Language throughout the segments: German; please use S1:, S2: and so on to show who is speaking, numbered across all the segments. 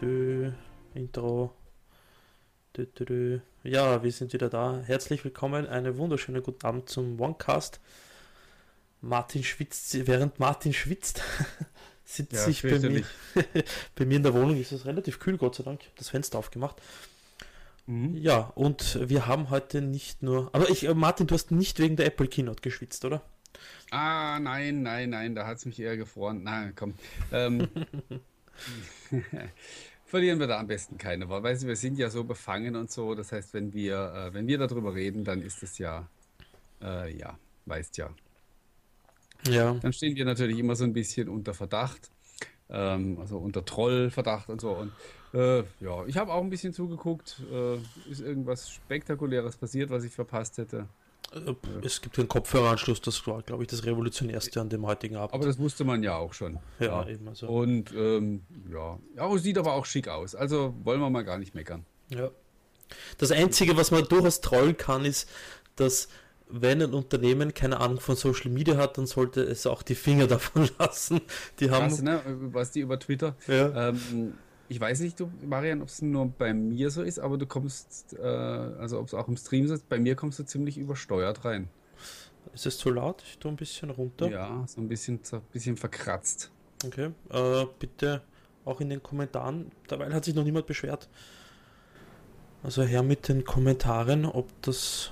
S1: Du, Intro. Ja, wir sind wieder da. Herzlich willkommen. Einen wunderschönen guten Abend zum OneCast. Martin schwitzt, während Martin schwitzt, sitze
S2: Ja,
S1: ich bei mir, bei mir in der Wohnung. Ist es relativ kühl, Gott sei Dank. Ich habe das Fenster aufgemacht.
S2: Mhm.
S1: Ja, und wir haben heute nicht nur. Aber ich, Martin, du hast nicht wegen der Apple Keynote geschwitzt, oder?
S2: Ah, nein, nein, nein, da hat es mich eher gefroren. Nein, komm. Ähm, verlieren wir da am besten keine Worte. Weißt du, wir sind ja so befangen und so. Das heißt, wenn wir, äh, wenn wir darüber reden, dann ist es ja, äh, ja, weißt ja.
S1: Ja.
S2: Dann stehen wir natürlich immer so ein bisschen unter Verdacht. Ähm, also unter Trollverdacht und so. Und äh, ja, ich habe auch ein bisschen zugeguckt. Äh, ist irgendwas Spektakuläres passiert, was ich verpasst hätte?
S1: Äh, Es gibt den Kopfhöreranschluss, das war, glaube ich, das Revolutionärste an dem heutigen Abend.
S2: Aber das wusste man ja auch schon.
S1: ja, eben. Also.
S2: Und ähm, ja. ja, sieht aber auch schick aus. Also wollen wir mal gar nicht meckern.
S1: Ja. Das Einzige, was man durchaus trollen kann, ist, dass wenn ein Unternehmen keine Ahnung von Social Media hat, dann sollte es auch die Finger davon lassen. Die haben.
S2: Krass, ne? Was die über Twitter.
S1: Ja.
S2: Ähm, ich weiß nicht, du, Marian, ob es nur bei mir so ist, aber du kommst, äh, also ob es auch im Stream so ist, bei mir kommst du ziemlich übersteuert rein.
S1: Ist es zu laut? Ich tue ein bisschen runter.
S2: Ja, so ein bisschen, so ein bisschen verkratzt.
S1: Okay. Äh, bitte auch in den Kommentaren. Dabei hat sich noch niemand beschwert. Also her mit den Kommentaren, ob das.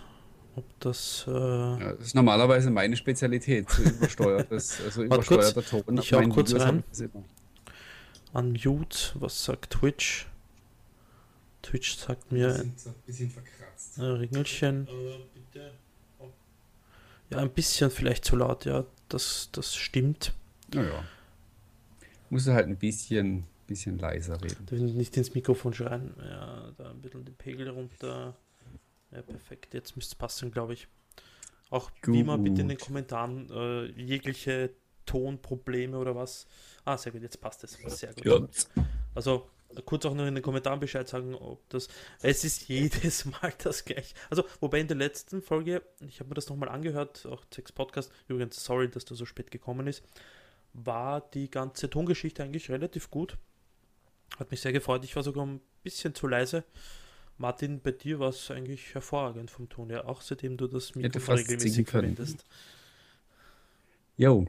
S1: Ob das. Äh,
S2: Ja, das ist normalerweise meine Spezialität, so übersteuertes, also
S1: kurz,
S2: übersteuerter Ton.
S1: ich
S2: meinen
S1: kurz
S2: Videos
S1: rein.
S2: hab ich das immer.
S1: Unmute. Was sagt Twitch? Twitch sagt mir ein
S2: bisschen verkratzt.
S1: Ein Ringelchen. Ja, ein bisschen vielleicht zu laut, ja. Das, das stimmt.
S2: Naja. Musst du halt ein bisschen, bisschen leiser reden.
S1: Nicht ins Mikrofon schreien. Ja, da ein bisschen den Pegel runter. Ja, perfekt. Jetzt müsste es passen, glaube ich. Auch wie man bitte in den
S2: Gut.
S1: Kommentaren äh, jegliche Tonprobleme oder was. Ah, sehr gut, jetzt passt es. Sehr gut.
S2: Ja.
S1: Also kurz auch noch in den Kommentaren Bescheid sagen, ob das. Es ist jedes Mal das gleiche. Also, wobei in der letzten Folge, ich habe mir das nochmal angehört, auch Sex Podcast, übrigens, sorry, dass du so spät gekommen ist, war die ganze Tongeschichte eigentlich relativ gut. Hat mich sehr gefreut. Ich war sogar ein bisschen zu leise. Martin, bei dir war es eigentlich hervorragend vom Ton her, auch seitdem du das Mikrofon
S2: fast
S1: regelmäßig verwendest.
S2: Jo.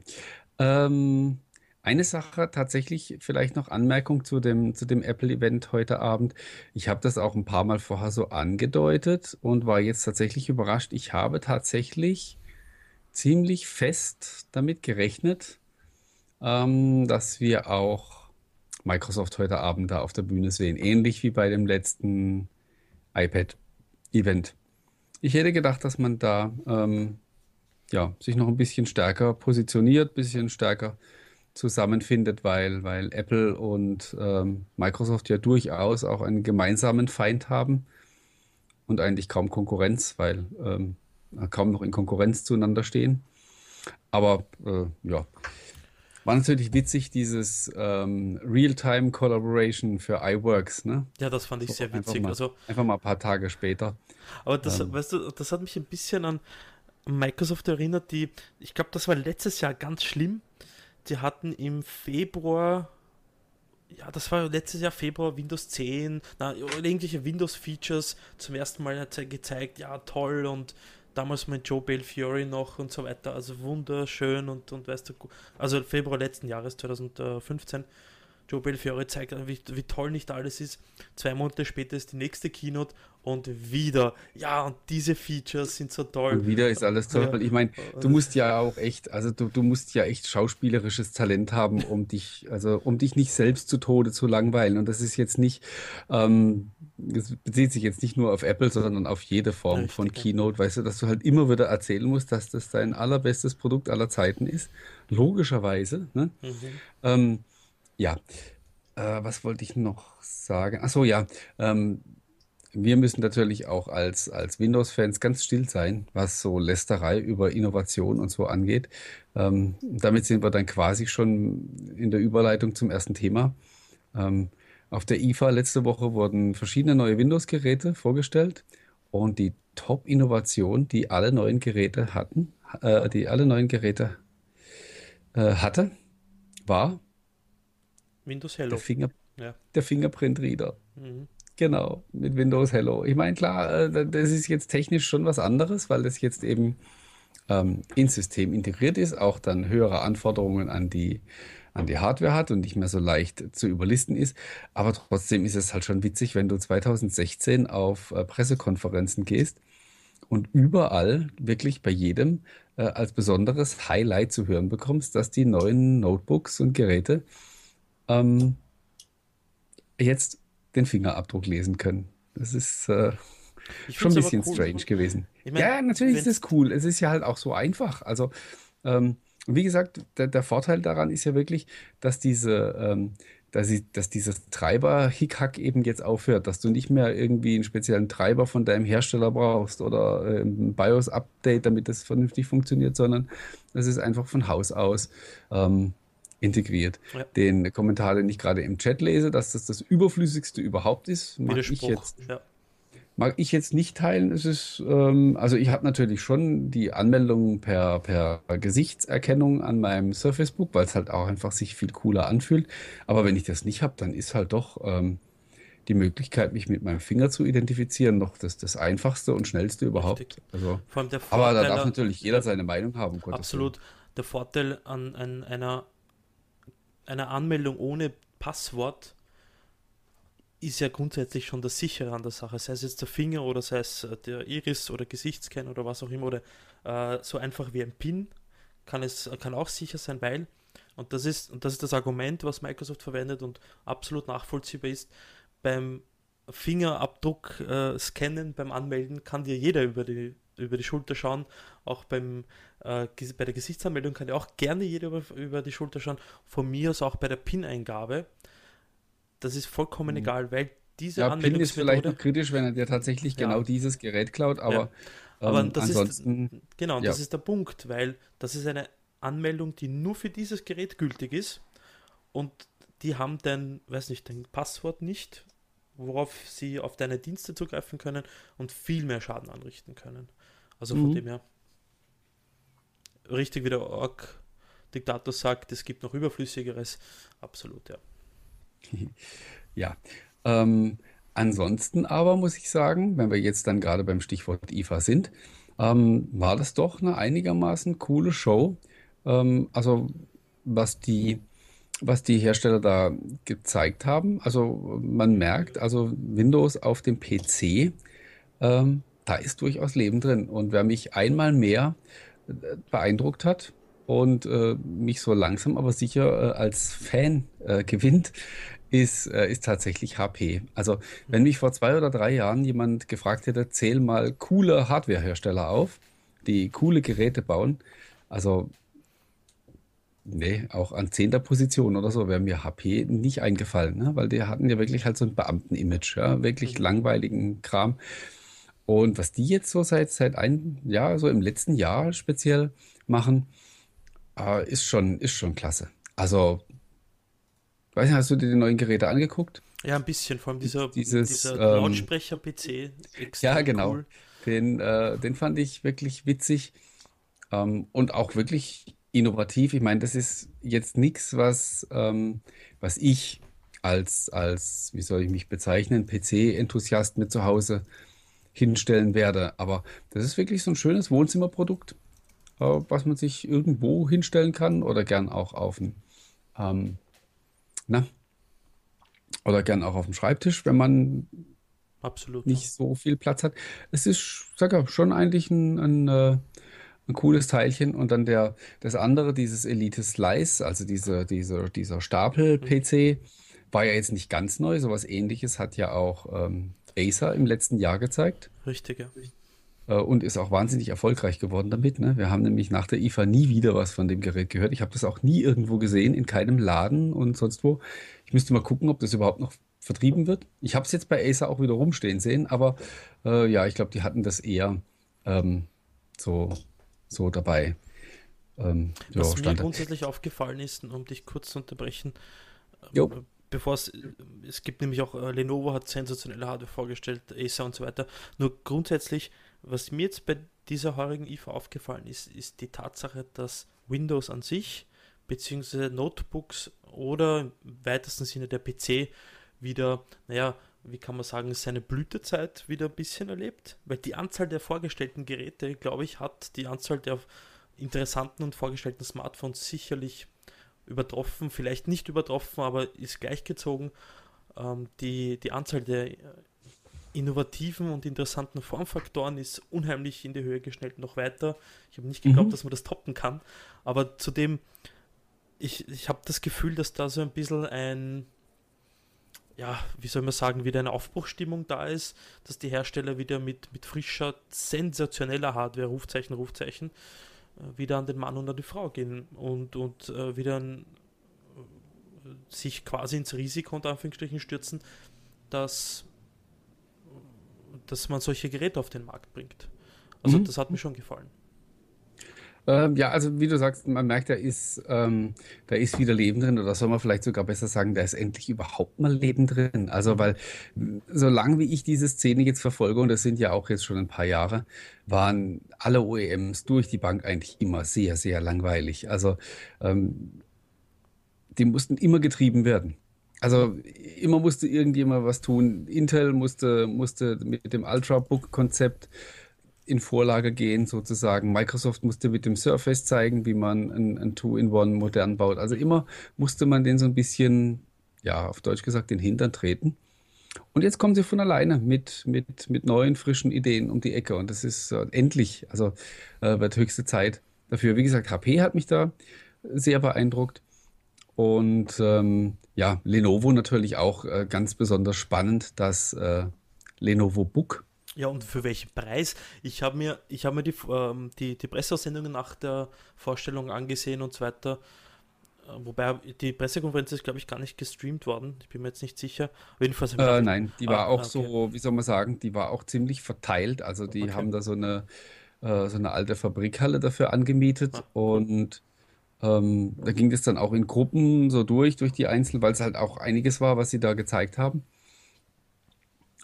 S2: Ähm, eine Sache tatsächlich vielleicht noch Anmerkung zu dem, zu dem Apple-Event heute Abend. Ich habe das auch ein paar Mal vorher so angedeutet und war jetzt tatsächlich überrascht. Ich habe tatsächlich ziemlich fest damit gerechnet, ähm, dass wir auch Microsoft heute Abend da auf der Bühne sehen. Ähnlich wie bei dem letzten iPad-Event. Ich hätte gedacht, dass man da ähm, ja, sich noch ein bisschen stärker positioniert, bisschen stärker zusammenfindet, weil, weil Apple und ähm, Microsoft ja durchaus auch einen gemeinsamen Feind haben und eigentlich kaum Konkurrenz, weil ähm, kaum noch in Konkurrenz zueinander stehen. Aber äh, ja, war natürlich witzig, dieses ähm, Real-Time Collaboration für iWorks, ne?
S1: Ja, das fand ich
S2: So,
S1: sehr
S2: einfach
S1: witzig.
S2: mal.
S1: Also,
S2: Einfach mal ein paar Tage später.
S1: Aber das,
S2: Ähm.
S1: weißt du, das hat mich ein bisschen an Microsoft erinnert, die, ich glaube, das war letztes Jahr ganz schlimm. Die hatten im Februar, ja, das war letztes Jahr Februar, Windows 10, na, irgendwelche Windows-Features zum ersten Mal gezeigt, ja, toll und damals mit Joe Belfiore noch und so weiter, also wunderschön und, und weißt du, also Februar letzten Jahres, 2015. Joe Belfiore zeigt, wie, wie toll nicht alles ist. Zwei Monate später ist die nächste Keynote und wieder, ja, und diese Features sind so toll.
S2: Und wieder ist alles toll.
S1: Ja.
S2: Ich meine, du musst ja auch echt, also du, du musst ja echt schauspielerisches Talent haben, um dich, also um dich nicht selbst zu Tode zu langweilen. Und das ist jetzt nicht, ähm, das bezieht sich jetzt nicht nur auf Apple, sondern auf jede Form
S1: Richtig,
S2: von
S1: ja.
S2: Keynote, weißt du, dass du halt immer wieder erzählen musst, dass das dein allerbestes Produkt aller Zeiten ist. Logischerweise, ne?
S1: Mhm.
S2: Ähm, ja, äh, was wollte ich noch sagen? Ach so, ja, ähm, wir müssen natürlich auch als, als Windows-Fans ganz still sein, was so Lästerei über Innovation und so angeht. Ähm, damit sind wir dann quasi schon in der Überleitung zum ersten Thema. Ähm, auf der IFA letzte Woche wurden verschiedene neue Windows-Geräte vorgestellt und die Top-Innovation, die alle neuen Geräte hatten, äh, die alle neuen Geräte äh, hatte, war
S1: Windows Hello.
S2: Der, Finger,
S1: Ja.
S2: der Fingerprint-Reader.
S1: Mhm.
S2: Genau, mit Windows Hello. Ich meine, klar, äh, das ist jetzt technisch schon was anderes, weil das jetzt eben ähm, ins System integriert ist, auch dann höhere Anforderungen an die, an die Hardware hat und nicht mehr so leicht zu überlisten ist. Aber trotzdem ist es halt schon witzig, wenn du 2016 auf äh, Pressekonferenzen gehst und überall, wirklich bei jedem, äh, als besonderes Highlight zu hören bekommst, dass die neuen Notebooks und Geräte ähm, jetzt den Fingerabdruck lesen können. Das ist äh,
S1: Ich
S2: schon ein bisschen
S1: cool.
S2: strange gewesen.
S1: Ich mein,
S2: ja, natürlich ist es cool. Es ist ja halt auch so einfach. Also, ähm, wie gesagt, der, der Vorteil daran ist ja wirklich, dass diese, ähm, dass, sie, dass dieses Treiber-Hickhack eben jetzt aufhört, dass du nicht mehr irgendwie einen speziellen Treiber von deinem Hersteller brauchst oder ähm, ein BIOS-Update, damit das vernünftig funktioniert, sondern das ist einfach von Haus aus ähm, integriert.
S1: Ja.
S2: Den Kommentar, den ich gerade im Chat lese, dass das das Überflüssigste überhaupt ist, mag ich jetzt
S1: Ja.
S2: Mag ich jetzt nicht teilen. Es ist, ähm, also ich habe natürlich schon die Anmeldung per, per Gesichtserkennung an meinem Surface Book, weil es halt auch einfach sich viel cooler anfühlt. Aber wenn ich das nicht habe, dann ist halt doch ähm, die Möglichkeit, mich mit meinem Finger zu identifizieren, noch das, das einfachste und schnellste überhaupt.
S1: Richtig.
S2: Also,
S1: Vor allem der
S2: aber da
S1: Vorteil
S2: darf natürlich jeder seine Meinung haben. Gottes
S1: Absolut. Der Vorteil an, an einer, einer Anmeldung ohne Passwort ist ja grundsätzlich schon das Sichere an der Sache. Sei es jetzt der Finger oder sei es äh, der Iris oder Gesichtsscan oder was auch immer oder äh, so einfach wie ein PIN kann es kann auch sicher sein, weil und das ist und das ist das Argument, was Microsoft verwendet und absolut nachvollziehbar ist beim Fingerabdruck äh, scannen beim Anmelden kann dir jeder über die über die Schulter schauen. Auch beim äh, bei der Gesichtsanmeldung kann ja auch gerne jeder über, über die Schulter schauen. Von mir aus auch bei der PIN-Eingabe. Das ist vollkommen
S2: Mhm.
S1: egal, weil diese
S2: Ja, PIN ist vielleicht noch kritisch, wenn er dir tatsächlich
S1: Ja.
S2: genau dieses Gerät klaut, aber,
S1: Aber
S2: ähm,
S1: das
S2: ansonsten,
S1: ist genau,
S2: ja.
S1: das ist der Punkt, weil das ist eine Anmeldung, die nur für dieses Gerät gültig ist und die haben dein, weiß nicht, dein Passwort nicht, worauf sie auf deine Dienste zugreifen können und viel mehr Schaden anrichten können. Also von
S2: Mhm.
S1: dem her richtig wie der Org Diktator sagt, es gibt noch überflüssigeres. Absolut, ja.
S2: Ja, ähm, ansonsten aber muss ich sagen, wenn wir jetzt dann gerade beim Stichwort IFA sind, ähm, war das doch eine einigermaßen coole Show. Ähm, also was die, was die Hersteller da gezeigt haben. Also man merkt, also Windows auf dem PC, ähm, da ist durchaus Leben drin. Und wer mich einmal mehr äh, beeindruckt hat und äh, mich so langsam aber sicher äh, als Fan äh, gewinnt, ist, äh, ist tatsächlich HP. Also, wenn mich vor zwei oder drei Jahren jemand gefragt hätte, zähl mal coole Hardwarehersteller auf, die coole Geräte bauen, also, nee, auch an zehnter Position oder so wäre mir HP nicht eingefallen, ne? Weil die hatten ja wirklich halt so ein Beamten-Image, ja, wirklich langweiligen Kram. Und was die jetzt so seit, seit ein Jahr, so im letzten Jahr speziell machen, äh, ist schon, ist schon klasse. Also, weiß nicht, hast du dir die neuen Geräte angeguckt?
S1: Ja, ein bisschen, vor allem dieser,
S2: Dieses,
S1: dieser
S2: ähm,
S1: Lautsprecher-PC.
S2: Ja, genau.
S1: cool.
S2: Den, äh, den fand ich wirklich witzig ähm, und auch wirklich innovativ. Ich meine, das ist jetzt nichts, was, ähm, was ich als, als, wie soll ich mich bezeichnen, PC-Enthusiast mit zu Hause hinstellen werde. Aber das ist wirklich so ein schönes Wohnzimmerprodukt, äh, was man sich irgendwo hinstellen kann oder gern auch auf dem, ähm, na, oder gern auch auf dem Schreibtisch, wenn man
S1: Absolut.
S2: nicht so viel Platz hat. Es ist, sag ja, schon eigentlich ein, ein, äh, ein cooles Teilchen. Und dann der, das andere, dieses Elite Slice, also diese, diese, dieser Stapel-PC, war ja jetzt nicht ganz neu. Sowas ähnliches hat ja auch ähm, Acer im letzten Jahr gezeigt.
S1: Richtig, ja.
S2: Äh, und ist auch wahnsinnig erfolgreich geworden damit. Ne? Wir haben nämlich nach der IFA nie wieder was von dem Gerät gehört. Ich habe das auch nie irgendwo gesehen, in keinem Laden und sonst wo. Ich müsste mal gucken, ob das überhaupt noch vertrieben wird. Ich habe es jetzt bei Acer auch wieder rumstehen sehen, aber äh, ja, ich glaube, die hatten das eher ähm, so, so dabei. Ähm, ja,
S1: Was mir
S2: stand da.
S1: grundsätzlich aufgefallen ist, um dich kurz zu unterbrechen,
S2: Jo.
S1: Bevor es, es gibt nämlich auch, äh, Lenovo hat sensationelle Hardware vorgestellt, Acer und so weiter. Nur grundsätzlich, was mir jetzt bei dieser heurigen IFA aufgefallen ist, ist die Tatsache, dass Windows an sich, beziehungsweise Notebooks oder im weitesten Sinne der PC wieder, naja, wie kann man sagen, seine Blütezeit wieder ein bisschen erlebt, weil die Anzahl der vorgestellten Geräte, glaube ich, hat die Anzahl der interessanten und vorgestellten Smartphones sicherlich übertroffen, vielleicht nicht übertroffen, aber ist gleichgezogen. Ähm, die, die Anzahl der innovativen und interessanten Formfaktoren ist unheimlich in die Höhe geschnellt, noch weiter. Ich habe nicht geglaubt, mhm. dass man das toppen kann, aber zudem, ich, ich habe das Gefühl, dass da so ein bisschen ein ja, wie soll man sagen, wieder eine Aufbruchstimmung da ist, dass die Hersteller wieder mit, mit frischer, sensationeller Hardware, Rufzeichen, Rufzeichen, wieder an den Mann und an die Frau gehen und, und äh, wieder ein, äh, sich quasi ins Risiko unter Anführungsstrichen stürzen, dass, dass man solche Geräte auf den Markt bringt. Also mhm. das hat mir schon gefallen.
S2: Ähm, ja, also wie du sagst, man merkt, da ist, ähm, da ist wieder Leben drin oder soll man vielleicht sogar besser sagen, da ist endlich überhaupt mal Leben drin. Also weil solange wie ich diese Szene jetzt verfolge, und das sind ja auch jetzt schon ein paar Jahre, waren alle OEMs durch die Bank eigentlich immer sehr, sehr langweilig. Also ähm, die mussten immer getrieben werden. Also immer musste irgendjemand was tun. Intel musste, musste mit dem Ultrabook-Konzept in Vorlage gehen, sozusagen. Microsoft musste mit dem Surface zeigen, wie man ein, ein Two-in-One modern baut. Also immer musste man den so ein bisschen, ja, auf Deutsch gesagt, den Hintern treten. Und jetzt kommen sie von alleine mit, mit, mit neuen, frischen Ideen um die Ecke. Und das ist äh, endlich, also äh, wird höchste Zeit dafür. Wie gesagt, HP hat mich da sehr beeindruckt. Und ähm, ja, Lenovo natürlich auch äh, ganz besonders spannend, das äh, Lenovo Book
S1: ja, und für welchen Preis? Ich habe mir, ich hab mir die, ähm, die, die Presseaussendungen nach der Vorstellung angesehen und so weiter. Äh, wobei die Pressekonferenz ist, glaube ich, gar nicht gestreamt worden. Ich bin mir jetzt nicht sicher.
S2: jedenfalls äh, nein, die war ah, auch okay. so, wie soll man sagen, die war auch ziemlich verteilt. Also die okay. haben da so eine, äh, so eine alte Fabrikhalle dafür angemietet ah. und ähm, da ging das dann auch in Gruppen so durch, durch die Einzelnen, weil es halt auch einiges war, was sie da gezeigt haben.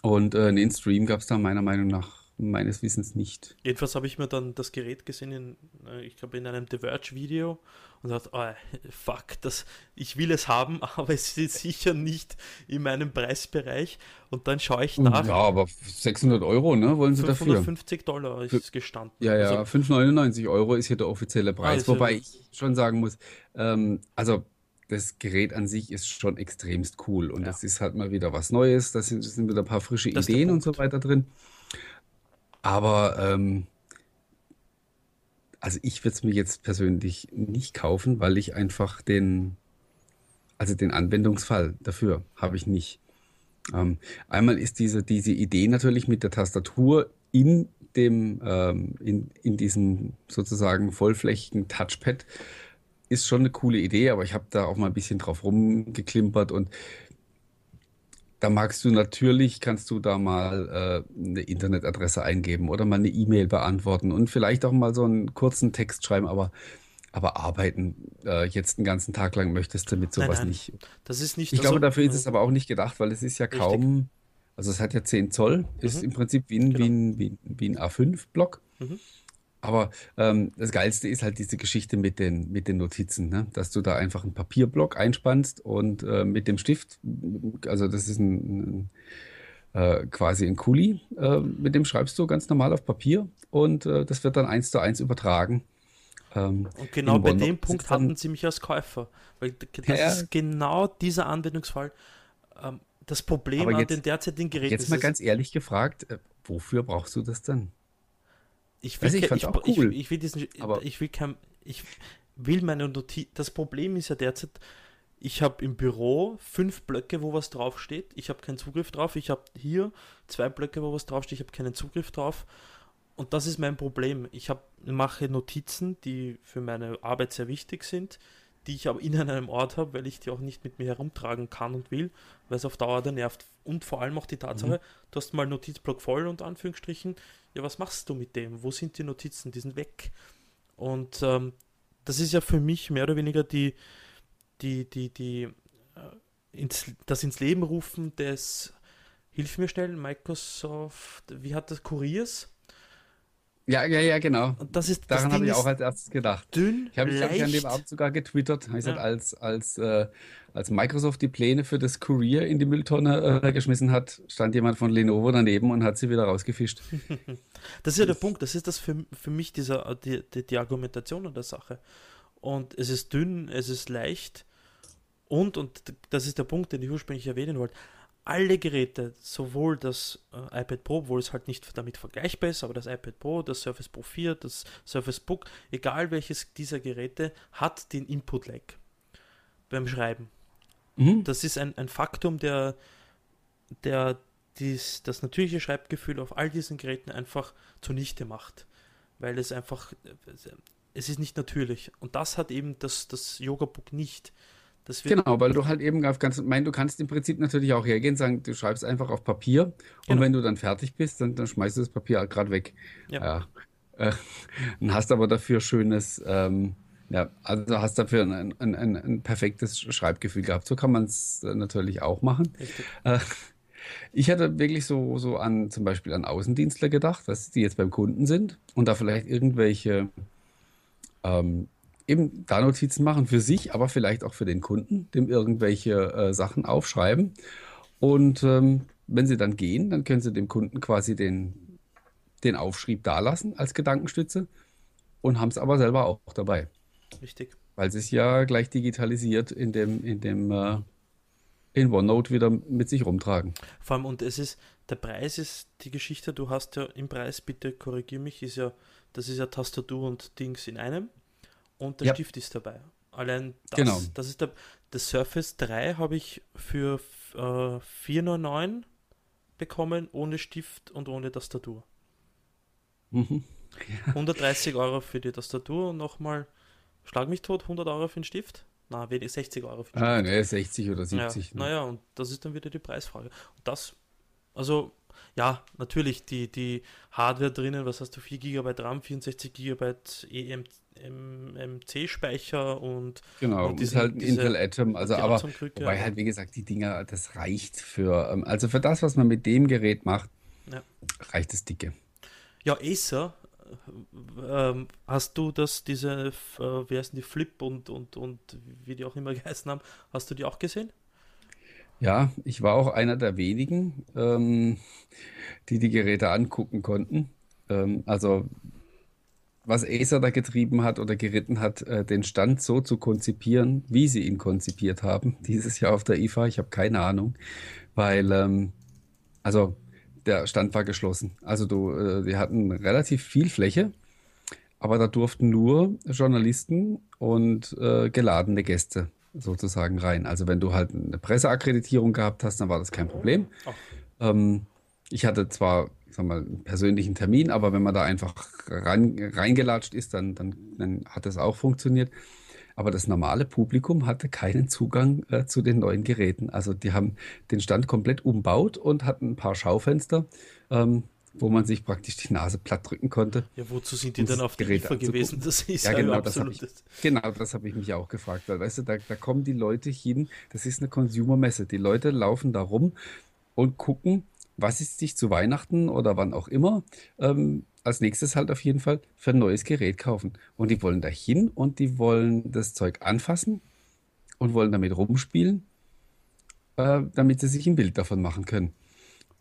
S2: Und äh, einen Stream gab es da meiner Meinung nach meines Wissens nicht.
S1: Jedenfalls habe ich mir dann das Gerät gesehen, in, äh, ich glaube in einem The Verge-Video und dachte, oh, fuck, das, ich will es haben, aber es ist sicher nicht in meinem Preisbereich. Und dann schaue ich nach.
S2: Ja, aber 600 Euro, ne, wollen sie
S1: 550 dafür? 550 Dollar ist es gestanden.
S2: Ja, ja, also, 599 Euro ist hier der offizielle Preis. Also, wobei ich schon sagen muss, ähm, also das Gerät an sich ist schon extremst cool und ja. das ist halt mal wieder was Neues. Da sind, sind wieder ein paar frische das Ideen und so weiter drin. Aber ähm, also ich würde es mir jetzt persönlich nicht kaufen, weil ich einfach den, also den Anwendungsfall dafür habe ich nicht. Ähm, einmal ist diese, diese Idee natürlich mit der Tastatur in dem, ähm, in, in diesem sozusagen vollflächigen Touchpad ist schon eine coole Idee, aber ich habe da auch mal ein bisschen drauf rumgeklimpert und da magst du natürlich, kannst du da mal äh, eine Internetadresse eingeben oder mal eine E-Mail beantworten und vielleicht auch mal so einen kurzen Text schreiben, aber, aber arbeiten äh, jetzt einen ganzen Tag lang möchtest du mit sowas nein, nein, nicht.
S1: Das ist nicht.
S2: Ich also, glaube, dafür ist es aber auch nicht gedacht, weil es ist ja kaum, richtig. also es hat ja 10 Zoll, ist mhm. im Prinzip wie ein, genau. wie ein, wie ein, wie ein A5-Block. Mhm. Aber ähm, das Geilste ist halt diese Geschichte mit den, mit den Notizen, ne? dass du da einfach einen Papierblock einspannst und äh, mit dem Stift, also das ist ein, ein äh, quasi ein Kuli, äh, mit dem schreibst du ganz normal auf Papier und äh, das wird dann eins zu eins übertragen.
S1: Ähm, und genau bei dem Punkt hatten sie mich als Käufer, weil das ja, ist genau dieser Anwendungsfall. Ähm, das Problem
S2: an
S1: den derzeitigen Geräten
S2: Jetzt mal ganz ehrlich gefragt, äh, wofür brauchst du das dann?
S1: Ich will, ich, ich, auch cool, ich, ich, will diesen, ich will kein, ich will meine Notiz. Das Problem ist ja derzeit, ich habe im Büro fünf Blöcke, wo was draufsteht. Ich habe keinen Zugriff drauf. Ich habe hier zwei Blöcke, wo was draufsteht. Ich habe keinen Zugriff drauf. Und das ist mein Problem. Ich hab, mache Notizen, die für meine Arbeit sehr wichtig sind, die ich aber in einem Ort habe, weil ich die auch nicht mit mir herumtragen kann und will, weil es auf Dauer dann nervt. Und vor allem auch die Tatsache, mhm. du hast mal Notizblock voll unter Anführungsstrichen, ja, was machst du mit dem? Wo sind die Notizen? Die sind weg. Und ähm, das ist ja für mich mehr oder weniger die, die, die, die, äh, ins, das ins Leben rufen des, hilf mir schnell, Microsoft, wie hat das Kuriers?
S2: Ja, ja, ja, genau.
S1: Und das ist,
S2: Daran habe ich auch als erstes gedacht.
S1: dünn,
S2: Ich habe mich, an dem. Abend sogar getwittert.
S1: Ja.
S2: gesagt, als, als, äh, als Microsoft die Pläne für das Courier in die Mülltonne äh, geschmissen hat, stand jemand von Lenovo daneben und hat sie wieder rausgefischt.
S1: Das ist ja der Punkt, das ist das für, für mich dieser, die, die, die Argumentation an der Sache. Und es ist dünn, es ist leicht und, und das ist der Punkt, den ich ursprünglich erwähnen wollte, alle Geräte, sowohl das äh, iPad Pro, obwohl es halt nicht damit vergleichbar ist, aber das iPad Pro, das Surface Pro 4, das Surface Book, egal welches dieser Geräte, hat den Input-Lag beim Schreiben.
S2: Mhm.
S1: Das ist ein, ein Faktum, der, der dies, das natürliche Schreibgefühl auf all diesen Geräten einfach zunichte macht. Weil es einfach, es ist nicht natürlich. Und das hat eben das, das Yoga-Book nicht. Das wird,
S2: Genau, weil du halt eben auf ganz, mein, du kannst im Prinzip natürlich auch hergehen, sagen, du schreibst einfach auf Papier und
S1: Genau.
S2: wenn du dann fertig bist, dann, dann schmeißt du das Papier gerade weg.
S1: Ja.
S2: Ja. Äh, und hast aber dafür schönes, ähm, ja, also hast dafür ein, ein, ein, ein perfektes Schreibgefühl gehabt. So kann man es natürlich auch machen. Äh, ich hatte wirklich so, so an zum Beispiel an Außendienstler gedacht, dass die jetzt beim Kunden sind und da vielleicht irgendwelche ähm, eben da Notizen machen für sich, aber vielleicht auch für den Kunden, dem irgendwelche äh, Sachen aufschreiben. Und ähm, wenn sie dann gehen, dann können sie dem Kunden quasi den, den Aufschrieb dalassen als Gedankenstütze und haben es aber selber auch dabei,
S1: Richtig.
S2: weil sie es ja gleich digitalisiert in dem, in dem äh, in OneNote wieder mit sich rumtragen.
S1: Vor allem, und es ist, der Preis ist die Geschichte, du hast ja im Preis, bitte korrigier mich, ist ja, das ist ja Tastatur und Dings in einem und der
S2: Ja.
S1: Stift ist dabei. Allein das,
S2: Genau.
S1: das ist der, das Surface 3 habe ich für äh, 4,99 bekommen, ohne Stift und ohne Tastatur.
S2: Mhm.
S1: 130 Euro für die Tastatur und nochmal, schlag mich tot, 100 Euro für den Stift? Na, wenig 60 Euro für den
S2: Ah, ne, 60 oder
S1: ja,
S2: 70. ne?
S1: naja, und das ist dann wieder die Preisfrage. Und das, also, ja, natürlich, die, die Hardware drinnen, was hast du, 4 GB RAM, 64 GB EMC-Speicher und,
S2: Genau,
S1: und
S2: ist
S1: diesen-
S2: halt ein
S1: diese-
S2: Intel Atom, also aber wobei halt wie gesagt, die Dinger, das reicht für, ähm, also für das, was man mit dem Gerät macht,
S1: Ja.
S2: reicht es dicke.
S1: Ja, Acer, äh, ähm, hast du das, diese, äh, wie heißen die, Flip und, und, und wie die auch immer geheißen haben, hast du die auch gesehen?
S2: Ja, ich war auch einer der wenigen, ähm, die die Geräte angucken konnten. Ähm, also was Acer da getrieben hat oder geritten hat, äh, den Stand so zu konzipieren, wie sie ihn konzipiert haben, dieses Jahr auf der IFA, ich habe keine Ahnung, weil ähm, also der Stand war geschlossen. Also du, äh, die hatten relativ viel Fläche, aber da durften nur Journalisten und äh, geladene Gäste sozusagen rein. Also wenn du halt eine Presseakkreditierung gehabt hast, dann war das kein Problem. Ähm, ich hatte zwar, sag mal, einen persönlichen Termin, aber wenn man da einfach rein, reingelatscht ist, dann, dann, dann hat das auch funktioniert. Aber das normale Publikum hatte keinen Zugang äh, zu den neuen Geräten. Also die haben den Stand komplett umbaut und hatten ein paar Schaufenster, ähm, wo man sich praktisch die Nase platt drücken konnte.
S1: Ja, wozu sind die dann auf der
S2: Gerät
S1: IFA gewesen? Das ist
S2: Ja, genau, das ich, genau, das habe ich mich auch gefragt, weil, weißt du, da, da kommen die Leute hin, das ist eine Consumer-Messe. Die Leute laufen da rum und gucken, was sie sich zu Weihnachten oder wann auch immer ähm, als nächstes halt auf jeden Fall für ein neues Gerät kaufen. Und die wollen da hin und die wollen das Zeug anfassen und wollen damit rumspielen, äh, damit sie sich ein Bild davon machen können.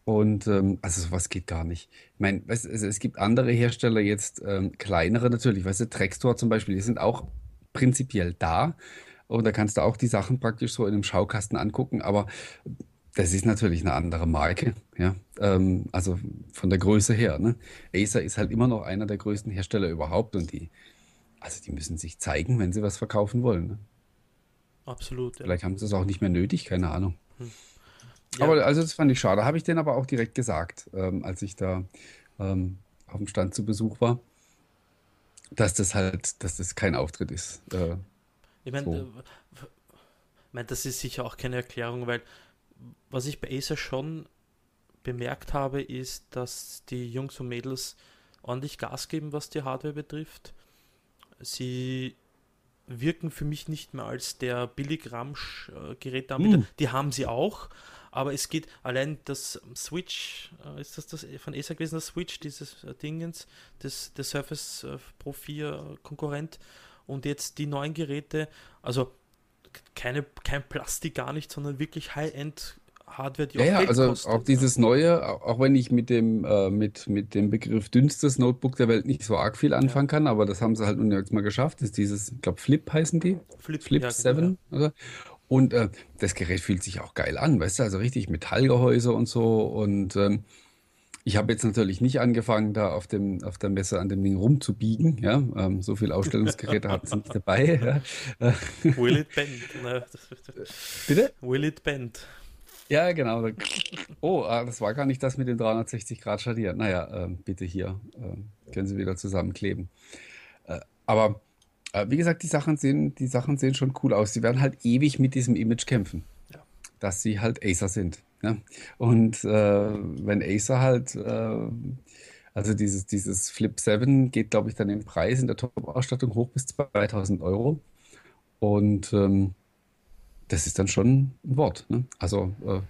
S2: Und ähm, also sowas geht gar nicht. Ich meine, also es gibt andere Hersteller jetzt, ähm, kleinere natürlich, weißt du, Trackstore zum Beispiel, die sind auch prinzipiell da. Und da kannst du auch die Sachen praktisch so in einem Schaukasten angucken, aber das ist natürlich eine andere Marke, ja. Ähm, also von der Größe her, ne? Acer ist halt immer noch einer der größten Hersteller überhaupt und die, also die müssen sich zeigen, wenn sie was verkaufen wollen. Ne?
S1: Absolut, ja.
S2: Vielleicht haben sie es auch nicht mehr nötig, keine Ahnung.
S1: Ja.
S2: Aber also das fand ich schade. Habe ich denen aber auch direkt gesagt, ähm, als ich da ähm, auf dem Stand zu Besuch war, dass das halt, dass das kein Auftritt ist. Äh,
S1: Ich meine,
S2: So.
S1: äh, ich mein, das ist sicher auch keine Erklärung, weil was ich bei Acer schon bemerkt habe, ist, dass die Jungs und Mädels ordentlich Gas geben, was die Hardware betrifft. Sie wirken für mich nicht mehr als der Billig-Ramsch-Geräteanbieter.
S2: Mm.
S1: Die haben sie auch, Aber es geht allein das Switch, äh, ist das das von ESA gewesen, das Switch, dieses äh, Dingens, das, der Surface äh, Pro 4 Konkurrent und jetzt die neuen Geräte, also keine, kein Plastik gar nicht, sondern wirklich High-End Hardware,
S2: die ja, auch ja, Geld also kostet. auch dieses neue, auch wenn ich mit dem, äh, mit, mit dem Begriff dünnstes Notebook der Welt nicht so arg viel anfangen ja. kann, aber das haben sie halt nun jetzt mal geschafft, ist dieses, ich glaube Flip heißen die, Flip, Flip ja, 7 genau, ja. Und äh, das Gerät fühlt sich auch geil an, weißt du, also richtig Metallgehäuse und so und ähm, ich habe jetzt natürlich nicht angefangen, da auf, dem, auf der Messe an dem Ding rumzubiegen. Ja? Ähm, so viele Ausstellungsgeräte hatten sie nicht dabei. Ja? Will it bend? Bitte? Will it bend? Ja, genau. Oh, ah, das war gar nicht das mit dem 360 Grad Scharnier. Naja, äh, bitte hier. Äh, können Sie wieder zusammenkleben. Äh, aber wie gesagt, die Sachen, sehen, die Sachen sehen schon cool aus. Sie werden halt ewig mit diesem Image kämpfen. Ja. Dass sie halt Acer sind. Ja? Und äh, wenn Acer halt, äh, also dieses, dieses Flip 7 geht, glaube ich, dann im Preis in der Top-Ausstattung hoch bis 2000 Euro. Und ähm, das ist dann schon ein Wort. Ne? Also äh,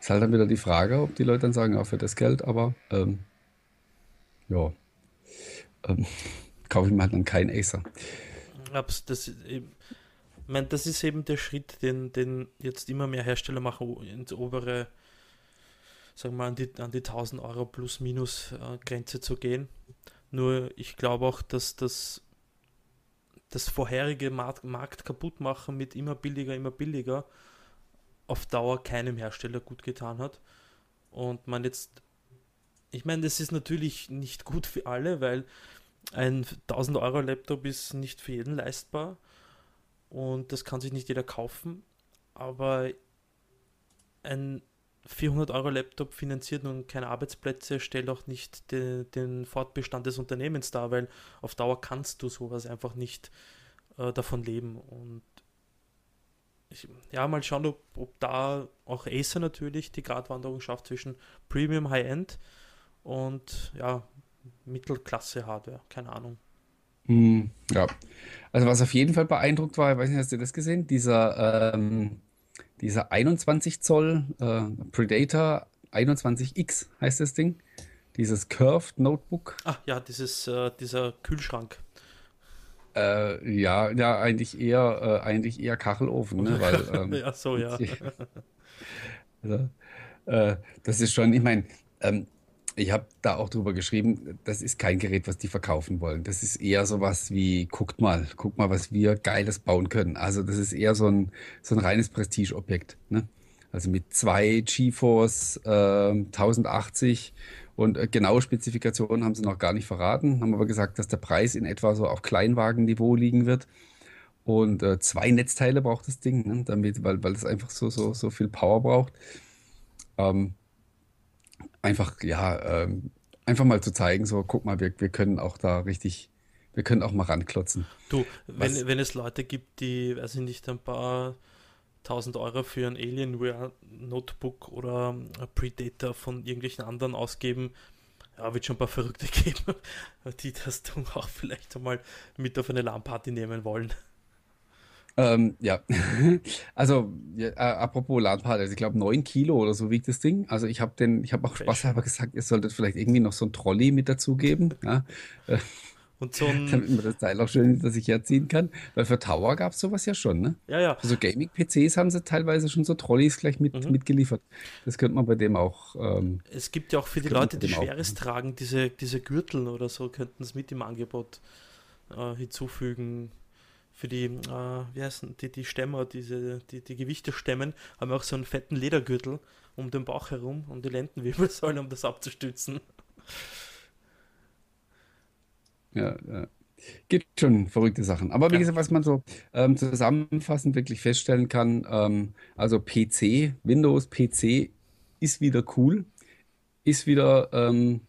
S2: ist halt dann wieder die Frage, ob die Leute dann sagen, ja, für das Geld, aber ähm, ja, ähm, kaufe ich mir halt dann kein Acer.
S1: Das, das, meine, das ist eben der Schritt, den, den jetzt immer mehr Hersteller machen, ins obere, sagen wir an die, an die 1000 Euro plus minus äh, Grenze zu gehen. Nur ich glaube auch, dass das das vorherige Markt, Markt kaputt machen mit immer billiger, immer billiger auf Dauer keinem Hersteller gut getan hat. Und man jetzt, ich meine, das ist natürlich nicht gut für alle, weil ein 1000 Euro Laptop ist nicht für jeden leistbar und das kann sich nicht jeder kaufen. Aber ein 400 Euro Laptop finanziert nun keine Arbeitsplätze, stellt auch nicht den, den Fortbestand des Unternehmens dar, weil auf Dauer kannst du sowas einfach nicht äh, davon leben. Und ich, ja, mal schauen, ob, ob da auch Acer natürlich die Gratwanderung schafft zwischen Premium High-End und ja, Mittelklasse-Hardware, keine Ahnung.
S2: Hm, ja, also was auf jeden Fall beeindruckt war, ich weiß nicht, hast du das gesehen? Dieser ähm dieser 21 Zoll äh, Predator 21X heißt das Ding. Dieses Curved Notebook.
S1: Ach ja, dieses, äh, dieser Kühlschrank.
S2: Äh, ja, ja, eigentlich eher, äh, eigentlich eher Kachelofen, ne? Weil, ähm, ja, so, ja. also, äh, das ist schon, ich meine, ähm, ich habe da auch drüber geschrieben, das ist kein Gerät, was die verkaufen wollen. Das ist eher sowas wie, guckt mal, guckt mal, was wir Geiles bauen können. Also das ist eher so ein, so ein reines Prestigeobjekt. Ne? Also mit zwei GeForce äh, 1080 und äh, genaue Spezifikationen haben sie noch gar nicht verraten, haben aber gesagt, dass der Preis in etwa so auf Kleinwagenniveau liegen wird. Und äh, zwei Netzteile braucht das Ding, ne? damit, weil, weil es einfach so, so, so viel Power braucht. Ähm, einfach, ja, ähm, einfach mal zu zeigen, so, guck mal, wir, wir können auch da richtig, wir können auch mal ranklotzen.
S1: Du, wenn, wenn es Leute gibt, die, weiß ich nicht, ein paar tausend Euro für ein Alienware Notebook oder Predator von irgendwelchen anderen ausgeben, ja, wird schon ein paar Verrückte geben, die das dann auch vielleicht einmal mit auf eine LAN-Party nehmen wollen.
S2: Ähm, ja, also ja, äh, apropos Ladpad, also ich glaube 9 Kilo oder so wiegt das Ding. Also ich habe den, ich habe auch Spaß halber gesagt, ihr solltet vielleicht irgendwie noch so ein Trolley mit dazugeben. Ja. Äh, und so ein. Damit man das Teil auch schön dass ich herziehen kann. Weil für Tower gab es sowas ja schon, ne?
S1: Ja, ja.
S2: Für so Gaming-PCs haben sie teilweise schon so Trolleys gleich mit, mhm. mitgeliefert. Das könnte man bei dem auch. Ähm,
S1: es gibt ja auch für die Leute, die Schweres auch, tragen, diese, diese Gürtel oder so, könnten es mit im Angebot äh, hinzufügen für die, äh, wie heißen die, die Stämmer, diese, die, die Gewichte stemmen, haben auch so einen fetten Ledergürtel um den Bauch herum, um die Lendenwirbelsäule, um das abzustützen.
S2: Ja, ja. Gibt schon verrückte Sachen. Aber wie gesagt, was man so ähm, zusammenfassend wirklich feststellen kann, ähm, also PC, Windows PC ist wieder cool, ist wieder, ähm,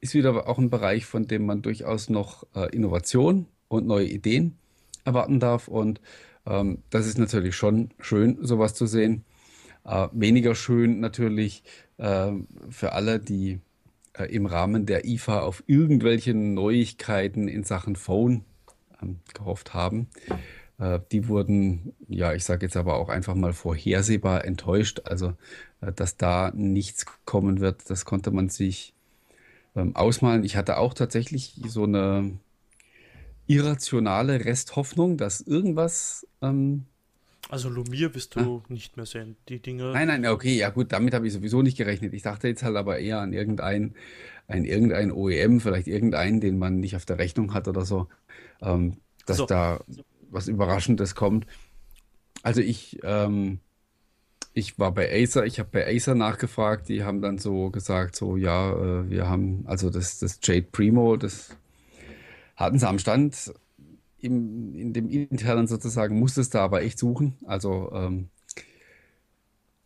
S2: ist wieder auch ein Bereich, von dem man durchaus noch äh, Innovation und neue Ideen erwarten darf. Und ähm, das ist natürlich schon schön, sowas zu sehen. Äh, weniger schön natürlich äh, für alle, die äh, im Rahmen der IFA auf irgendwelche Neuigkeiten in Sachen Phone ähm, gehofft haben. Äh, die wurden, ja, ich sage jetzt aber auch einfach mal vorhersehbar enttäuscht. Also, äh, dass da nichts kommen wird, das konnte man sich ähm, ausmalen. Ich hatte auch tatsächlich so eine irrationale Resthoffnung, dass irgendwas ähm,
S1: also Lumiere wirst du ah. nicht mehr sehen. Die Dinge.
S2: Nein, nein, okay, ja gut, damit habe ich sowieso nicht gerechnet. Ich dachte jetzt halt aber eher an irgendein, ein, irgendein OEM, vielleicht irgendeinen, den man nicht auf der Rechnung hat oder so, ähm, dass so. da was Überraschendes kommt. Also ich, ähm, ich war bei Acer, ich habe bei Acer nachgefragt, die haben dann so gesagt, so ja, äh, wir haben, also das, das Jade Primo, das hatten sie am Stand, im, in dem internen sozusagen musstest du aber echt suchen. Also ähm,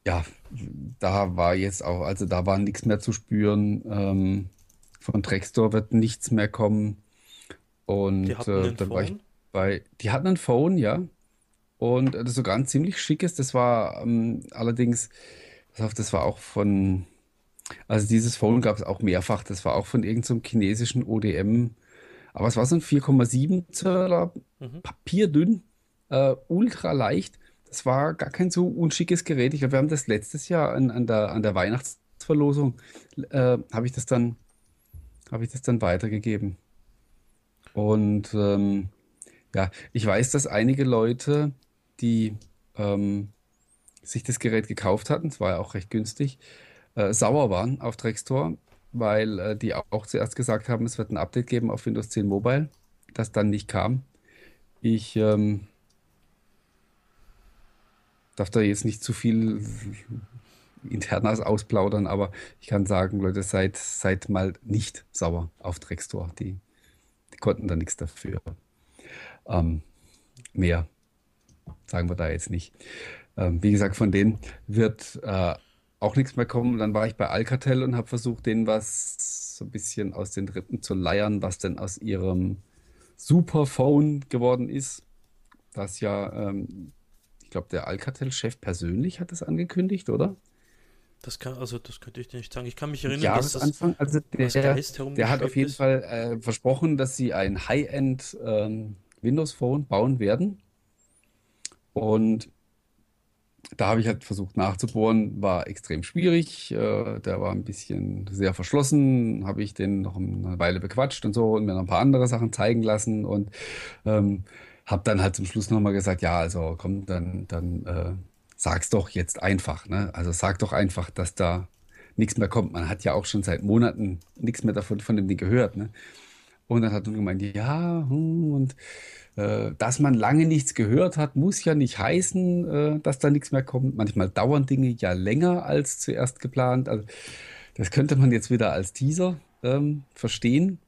S2: ja, da war jetzt auch, also da war nichts mehr zu spüren. Ähm, von Trackstore wird nichts mehr kommen. Und äh, dann war ich bei, die hatten ein Phone, ja. Und das sogar ein ziemlich schickes. Das war ähm, allerdings, das war auch von, also dieses Phone gab es auch mehrfach. Das war auch von irgendeinem so chinesischen ODM. Aber es war so ein 4,7 Zöller, mhm. papierdünn, äh, ultra leicht. Das war gar kein so unschickes Gerät. Ich glaube, wir haben das letztes Jahr an, an, der, an der Weihnachtsverlosung, äh, habe ich das dann, habe ich das dann weitergegeben. Und ähm, ja, ich weiß, dass einige Leute, die ähm, sich das Gerät gekauft hatten, es war ja auch recht günstig, äh, sauer waren auf Drextor, weil äh, die auch zuerst gesagt haben, es wird ein Update geben auf Windows 10 Mobile, das dann nicht kam. Ich ähm, darf da jetzt nicht zu viel internas ausplaudern, aber ich kann sagen, Leute, seid, seid mal nicht sauer auf Drextor. Die, die konnten da nichts dafür. Ähm, mehr sagen wir da jetzt nicht. Ähm, wie gesagt, von denen wird äh, auch nichts mehr kommen. Dann war ich bei Alcatel und habe versucht, denen was so ein bisschen aus den Rippen zu leiern, was denn aus ihrem Superphone geworden ist. Das ja, ähm, ich glaube, der Alcatel-Chef persönlich hat das angekündigt, oder?
S1: Das kann, also das könnte ich nicht sagen. Ich kann mich erinnern,
S2: Jahresanfang, dass das also der, der hat auf jeden ist. Fall äh, versprochen, dass sie ein High-End ähm, Windows Phone bauen werden. Und da habe ich halt versucht nachzubohren, war extrem schwierig. Äh, der war ein bisschen sehr verschlossen, habe ich den noch eine Weile bequatscht und so und mir noch ein paar andere Sachen zeigen lassen und ähm, habe dann halt zum Schluss nochmal gesagt, ja, also komm, dann, dann äh, sag's doch jetzt einfach. Ne? Also sag doch einfach, dass da nichts mehr kommt. Man hat ja auch schon seit Monaten nichts mehr davon von dem Ding gehört. Ne? Und dann hat er gemeint, ja, hm, und äh, dass man lange nichts gehört hat, muss ja nicht heißen, äh, dass da nichts mehr kommt. Manchmal dauern Dinge ja länger als zuerst geplant. Also, das könnte man jetzt wieder als Teaser ähm, verstehen,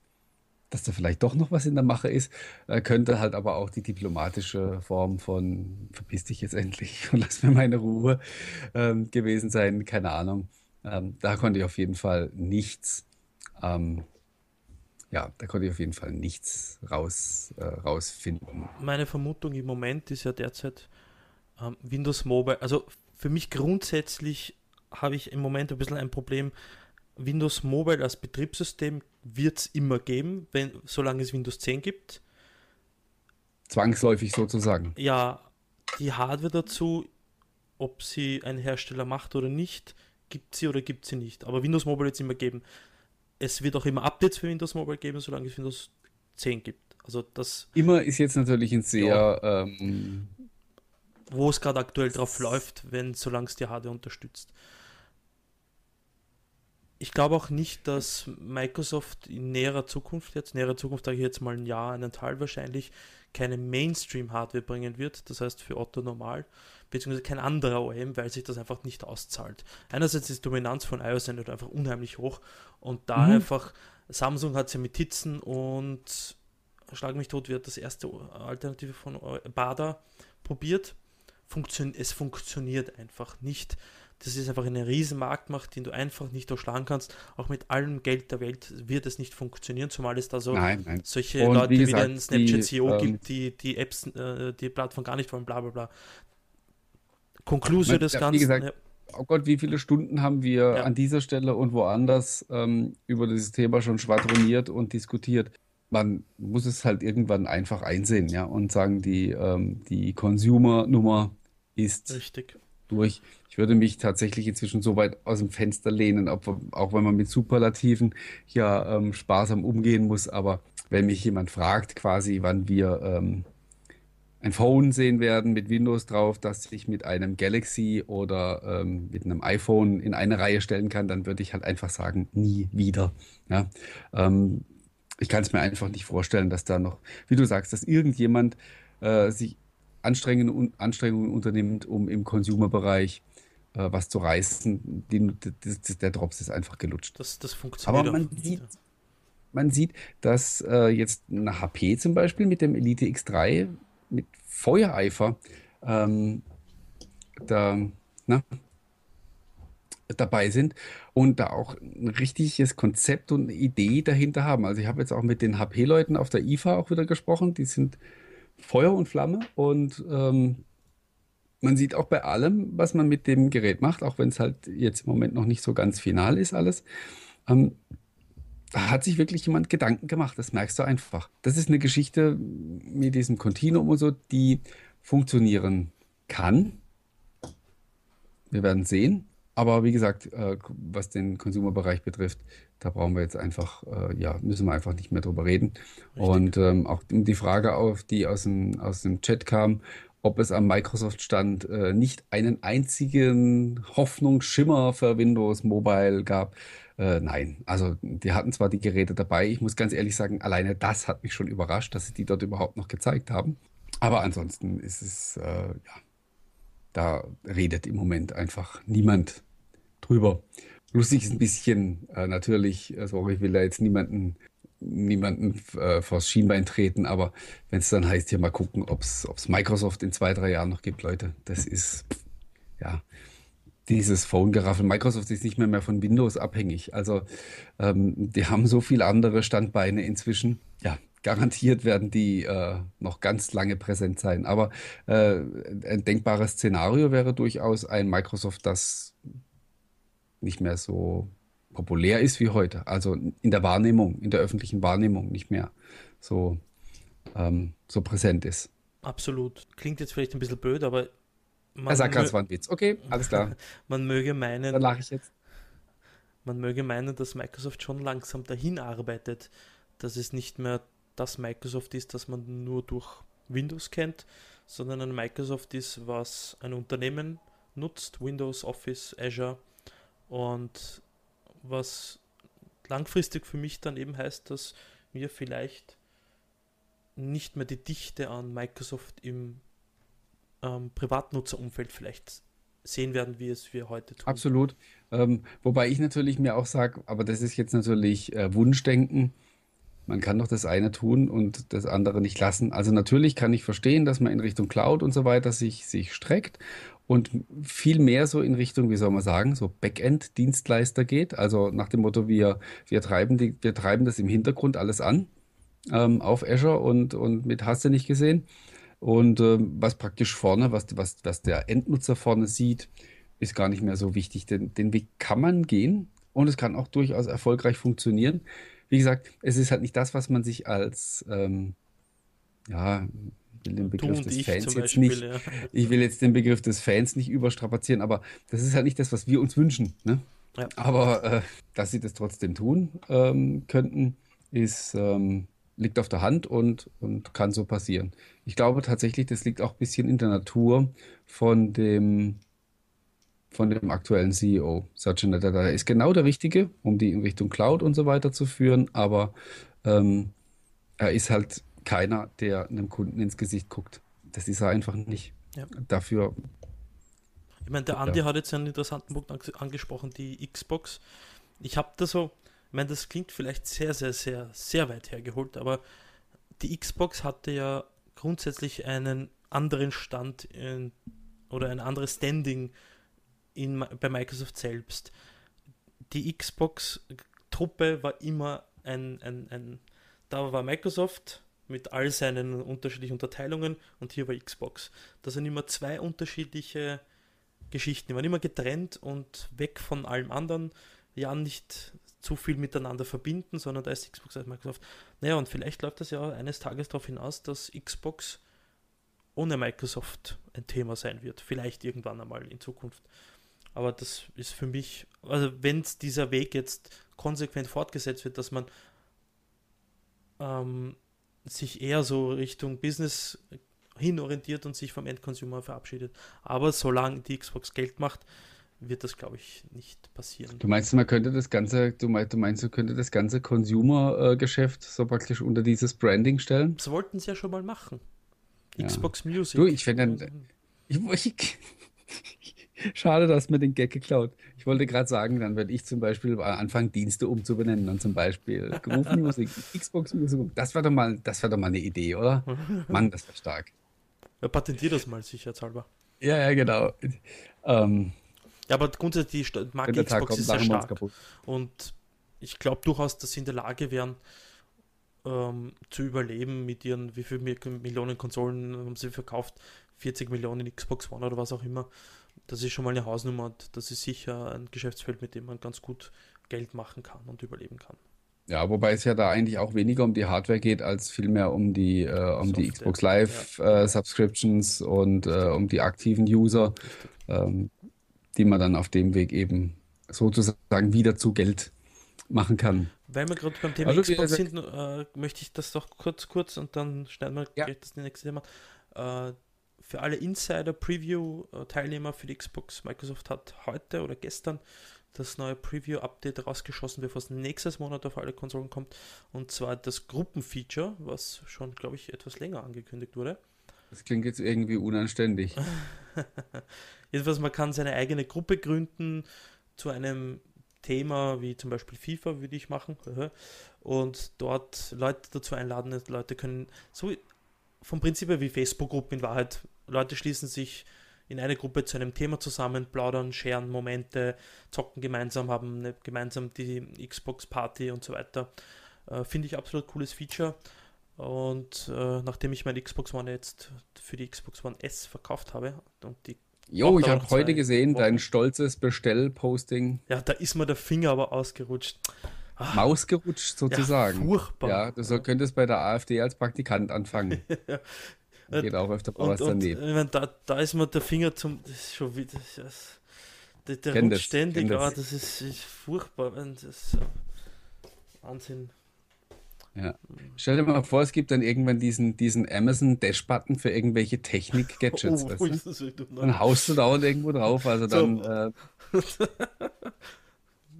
S2: dass da vielleicht doch noch was in der Mache ist. Äh, könnte halt aber auch die diplomatische Form von verpiss dich jetzt endlich und lass mir meine Ruhe ähm, gewesen sein. Keine Ahnung. Ähm, da konnte ich auf jeden Fall nichts ähm, ja, da konnte ich auf jeden Fall nichts raus, äh, rausfinden.
S1: Meine Vermutung im Moment ist ja derzeit ähm, Windows Mobile. Also für mich grundsätzlich habe ich im Moment ein bisschen ein Problem. Windows Mobile als Betriebssystem wird es immer geben, wenn, solange es Windows 10 gibt.
S2: Zwangsläufig sozusagen.
S1: Ja, die Hardware dazu, ob sie ein Hersteller macht oder nicht, gibt sie oder gibt sie nicht. Aber Windows Mobile wird es immer geben es wird auch immer Updates für Windows Mobile geben, solange es Windows 10 gibt. Also das.
S2: Immer ist jetzt natürlich ein sehr. Ja, ähm,
S1: wo es gerade aktuell drauf läuft, wenn solange es die Hardware unterstützt. Ich glaube auch nicht, dass Microsoft in näherer Zukunft, jetzt näherer Zukunft sage ich jetzt mal ein Jahr, einen Teil wahrscheinlich, keine Mainstream-Hardware bringen wird, das heißt für Otto normal, beziehungsweise kein anderer OEM, weil sich das einfach nicht auszahlt. Einerseits ist die Dominanz von iOS einfach unheimlich hoch und da mhm. einfach, Samsung hat ja mit Titzen und Schlag mich tot wird das erste Alternative von Bada probiert. Funktion es funktioniert einfach nicht. Das ist einfach eine riesen Marktmacht, den du einfach nicht durchschlagen kannst. Auch mit allem Geld der Welt wird es nicht funktionieren, zumal es da so
S2: nein, nein.
S1: solche und Leute wie, gesagt, wie den Snapchat CEO ähm, gibt, die die Apps, äh, die Plattform gar nicht wollen, bla bla bla. Konklusion des Ganzen.
S2: Gesagt, ja. Oh Gott, wie viele Stunden haben wir ja. an dieser Stelle und woanders ähm, über dieses Thema schon schwadroniert und diskutiert. man muss es halt irgendwann einfach einsehen, ja, und sagen, die, ähm, die Consumer-Nummer ist
S1: Richtig.
S2: durch. Ich würde mich tatsächlich inzwischen so weit aus dem Fenster lehnen, ob, auch wenn man mit Superlativen ja ähm, sparsam umgehen muss. Aber wenn mich jemand fragt, quasi, wann wir ähm, ein Phone sehen werden mit Windows drauf, das sich mit einem Galaxy oder ähm, mit einem iPhone in eine Reihe stellen kann, dann würde ich halt einfach sagen, nie wieder. Ja? Ähm, ich kann es mir einfach nicht vorstellen, dass da noch, wie du sagst, dass irgendjemand äh, sich Anstrengungen, Anstrengungen unternimmt, um im Consumer-Bereich äh, was zu reißen. Die, das, das, der Drops ist einfach gelutscht.
S1: Das, das funktioniert
S2: Aber man sieht, man sieht, dass äh, jetzt eine HP zum Beispiel mit dem Elite X3 mit Feuereifer ähm, da, na, dabei sind und da auch ein richtiges Konzept und eine Idee dahinter haben. Also ich habe jetzt auch mit den HP-Leuten auf der IFA auch wieder gesprochen, die sind Feuer und Flamme und ähm, man sieht auch bei allem, was man mit dem Gerät macht, auch wenn es halt jetzt im Moment noch nicht so ganz final ist alles, ähm, da hat sich wirklich jemand Gedanken gemacht, das merkst du einfach. Das ist eine Geschichte mit diesem Continuum und so, die funktionieren kann. Wir werden sehen. Aber wie gesagt, äh, was den Konsumerbereich betrifft, da brauchen wir jetzt einfach, äh, ja, müssen wir einfach nicht mehr drüber reden. Richtig. Und ähm, auch die Frage auf, die aus dem, aus dem Chat kam, ob es am Microsoft-Stand äh, nicht einen einzigen Hoffnungsschimmer für Windows Mobile gab. Äh, nein, also die hatten zwar die Geräte dabei, ich muss ganz ehrlich sagen, alleine das hat mich schon überrascht, dass sie die dort überhaupt noch gezeigt haben. Aber ansonsten ist es, äh, ja, da redet im Moment einfach niemand drüber. Lustig ist ein bisschen äh, natürlich, also ich will da jetzt niemanden niemanden äh, vors Schienbein treten, aber wenn es dann heißt, hier mal gucken, ob es Microsoft in zwei, drei Jahren noch gibt, Leute, das ist ja dieses Phone-Geraffel. Microsoft ist nicht mehr, mehr von Windows abhängig. Also ähm, die haben so viele andere Standbeine inzwischen. Ja, garantiert werden die äh, noch ganz lange präsent sein. Aber äh, ein denkbares Szenario wäre durchaus ein Microsoft, das nicht mehr so populär ist wie heute. Also in der Wahrnehmung, in der öffentlichen Wahrnehmung nicht mehr so, ähm, so präsent ist.
S1: Absolut. Klingt jetzt vielleicht ein bisschen blöd, aber.
S2: Man er sagt gerade, es war ein Witz. Okay, alles klar.
S1: man möge meinen.
S2: Dann lache ich jetzt.
S1: Man möge meinen, dass Microsoft schon langsam dahin arbeitet, dass es nicht mehr das Microsoft ist, das man nur durch Windows kennt, sondern ein Microsoft ist, was ein Unternehmen nutzt, Windows, Office, Azure und was langfristig für mich dann eben heißt, dass wir vielleicht nicht mehr die Dichte an Microsoft im ähm, Privatnutzerumfeld vielleicht sehen werden, wie es wir heute tun.
S2: Absolut. Ähm, wobei ich natürlich mir auch sage, aber das ist jetzt natürlich äh, Wunschdenken. Man kann doch das eine tun und das andere nicht lassen. Also natürlich kann ich verstehen, dass man in Richtung Cloud und so weiter sich, sich streckt und viel mehr so in Richtung, wie soll man sagen, so Backend-Dienstleister geht. Also nach dem Motto, wir, wir, treiben, die, wir treiben das im Hintergrund alles an ähm, auf Azure und, und mit hast du nicht gesehen. Und ähm, was praktisch vorne, was, was, was der Endnutzer vorne sieht, ist gar nicht mehr so wichtig. Den, den Weg kann man gehen und es kann auch durchaus erfolgreich funktionieren. Wie gesagt, es ist halt nicht das, was man sich als ähm, ja, will den Begriff des Fans jetzt nicht, ja. ich will jetzt den Begriff des Fans nicht überstrapazieren, aber das ist halt nicht das, was wir uns wünschen. Ne? Ja. Aber äh, dass sie das trotzdem tun ähm, könnten, ist, ähm, liegt auf der Hand und, und kann so passieren. Ich glaube tatsächlich, das liegt auch ein bisschen in der Natur von dem, von dem aktuellen CEO. Satya Nadella ist genau der Richtige, um die in Richtung Cloud und so weiter zu führen, aber ähm, er ist halt keiner, der einem Kunden ins Gesicht guckt. Das ist er einfach nicht. Ja. Dafür.
S1: Ich meine, der Andi ja. hat jetzt einen interessanten Punkt angesprochen, die Xbox. Ich habe da so, ich meine, das klingt vielleicht sehr, sehr, sehr, sehr weit hergeholt, aber die Xbox hatte ja grundsätzlich einen anderen Stand in, oder ein anderes Standing in, bei Microsoft selbst. Die Xbox-Truppe war immer ein, ein, ein, da war Microsoft mit all seinen unterschiedlichen Unterteilungen und hier war Xbox. Das sind immer zwei unterschiedliche Geschichten. Die waren immer getrennt und weg von allem anderen. Ja, nicht zu viel miteinander verbinden, sondern da ist Xbox als Microsoft. Naja, und vielleicht läuft das ja eines Tages darauf hinaus, dass Xbox ohne Microsoft ein Thema sein wird. Vielleicht irgendwann einmal in Zukunft. Aber das ist für mich, also wenn dieser Weg jetzt konsequent fortgesetzt wird, dass man ähm, sich eher so Richtung Business hinorientiert und sich vom Endconsumer verabschiedet. Aber solange die Xbox Geld macht, wird das, glaube ich, nicht passieren.
S2: Du meinst, man könnte das ganze, du meinst, du meinst, du könnte das ganze Consumer-Geschäft so praktisch unter dieses Branding stellen?
S1: Das wollten sie ja schon mal machen. Ja. Xbox Music.
S2: Du, ich finde, ich, ich, schade, dass mir den Gag geklaut. Ich wollte gerade sagen, dann werde ich zum Beispiel anfangen, Dienste umzubenennen, dann zum Beispiel Groove Music, Xbox Music. Das wäre doch mal, das doch mal eine Idee, oder? Mann, das wäre stark.
S1: Ja, patentier das mal sicherheitshalber.
S2: Ja, ja, genau. Ähm,
S1: ja, aber grundsätzlich die Marke Xbox kommt, ist sehr stark. Und ich glaube durchaus, dass sie in der Lage wären, ähm, zu überleben mit ihren, wie viele Millionen Konsolen haben sie verkauft? 40 Millionen Xbox One oder was auch immer. Das ist schon mal eine Hausnummer und das ist sicher ein Geschäftsfeld, mit dem man ganz gut Geld machen kann und überleben kann.
S2: Ja, wobei es ja da eigentlich auch weniger um die Hardware geht, als vielmehr um die, äh, um die Xbox Live ja. äh, Subscriptions und äh, um die aktiven User. Ähm, die man dann auf dem Weg eben sozusagen wieder zu Geld machen kann.
S1: Weil wir gerade beim Thema also, Xbox sind, äh, möchte ich das doch kurz, kurz und dann schneiden wir ja. das nächste Thema. Äh, für alle Insider-Preview-Teilnehmer für die Xbox, Microsoft hat heute oder gestern das neue Preview-Update rausgeschossen, bevor es nächstes Monat auf alle Konsolen kommt. Und zwar das Gruppenfeature, was schon, glaube ich, etwas länger angekündigt wurde.
S2: Das klingt jetzt irgendwie unanständig.
S1: Jedenfalls, man kann seine eigene Gruppe gründen zu einem Thema wie zum Beispiel FIFA, würde ich machen. Und dort Leute dazu einladen. Leute können so vom Prinzip her wie Facebook-Gruppen in Wahrheit. Leute schließen sich in eine Gruppe zu einem Thema zusammen, plaudern, scheren Momente, zocken gemeinsam, haben eine, gemeinsam die Xbox-Party und so weiter. Äh, Finde ich absolut cooles Feature. Und äh, nachdem ich meine Xbox One jetzt für die Xbox One S verkauft habe und die
S2: Jo, ich habe heute gesehen, Wochen. dein stolzes Bestellposting.
S1: Ja, da ist mir der Finger aber ausgerutscht.
S2: Ah. Maus gerutscht sozusagen.
S1: Ja, furchtbar.
S2: Ja, du so, könntest bei der AfD als Praktikant anfangen. Geht auch öfter mal was daneben.
S1: Und, meine, da, da ist mir der Finger zum. Das ist schon wieder. Das, der der rutscht das, ständig. Ah, das ist, ist furchtbar. Das ist Wahnsinn.
S2: Ja. Stell dir mal vor, es gibt dann irgendwann diesen, diesen Amazon Dash-Button für irgendwelche Technik-Gadgets. Oh, weißt du? Dann haust du dauernd irgendwo drauf. Also dann. So. Äh,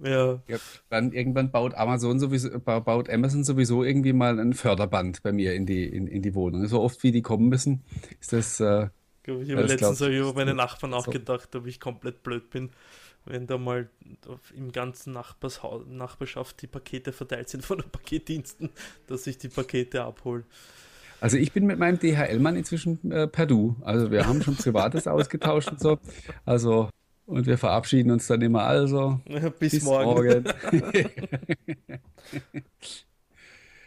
S2: ja. ja. Dann irgendwann baut Amazon sowieso, baut Amazon sowieso irgendwie mal ein Förderband bei mir in die, in, in die Wohnung. So oft wie die kommen müssen, ist das. Äh,
S1: ich habe letztens über meine Nachbarn auch so. gedacht, ob ich komplett blöd bin wenn da mal im ganzen Nachbarshaus, Nachbarschaft die Pakete verteilt sind von den Paketdiensten, dass ich die Pakete abhole.
S2: Also ich bin mit meinem DHL-Mann inzwischen äh, per Du. Also wir haben schon Privates ausgetauscht und so. Also und wir verabschieden uns dann immer also.
S1: Bis, bis morgen. morgen.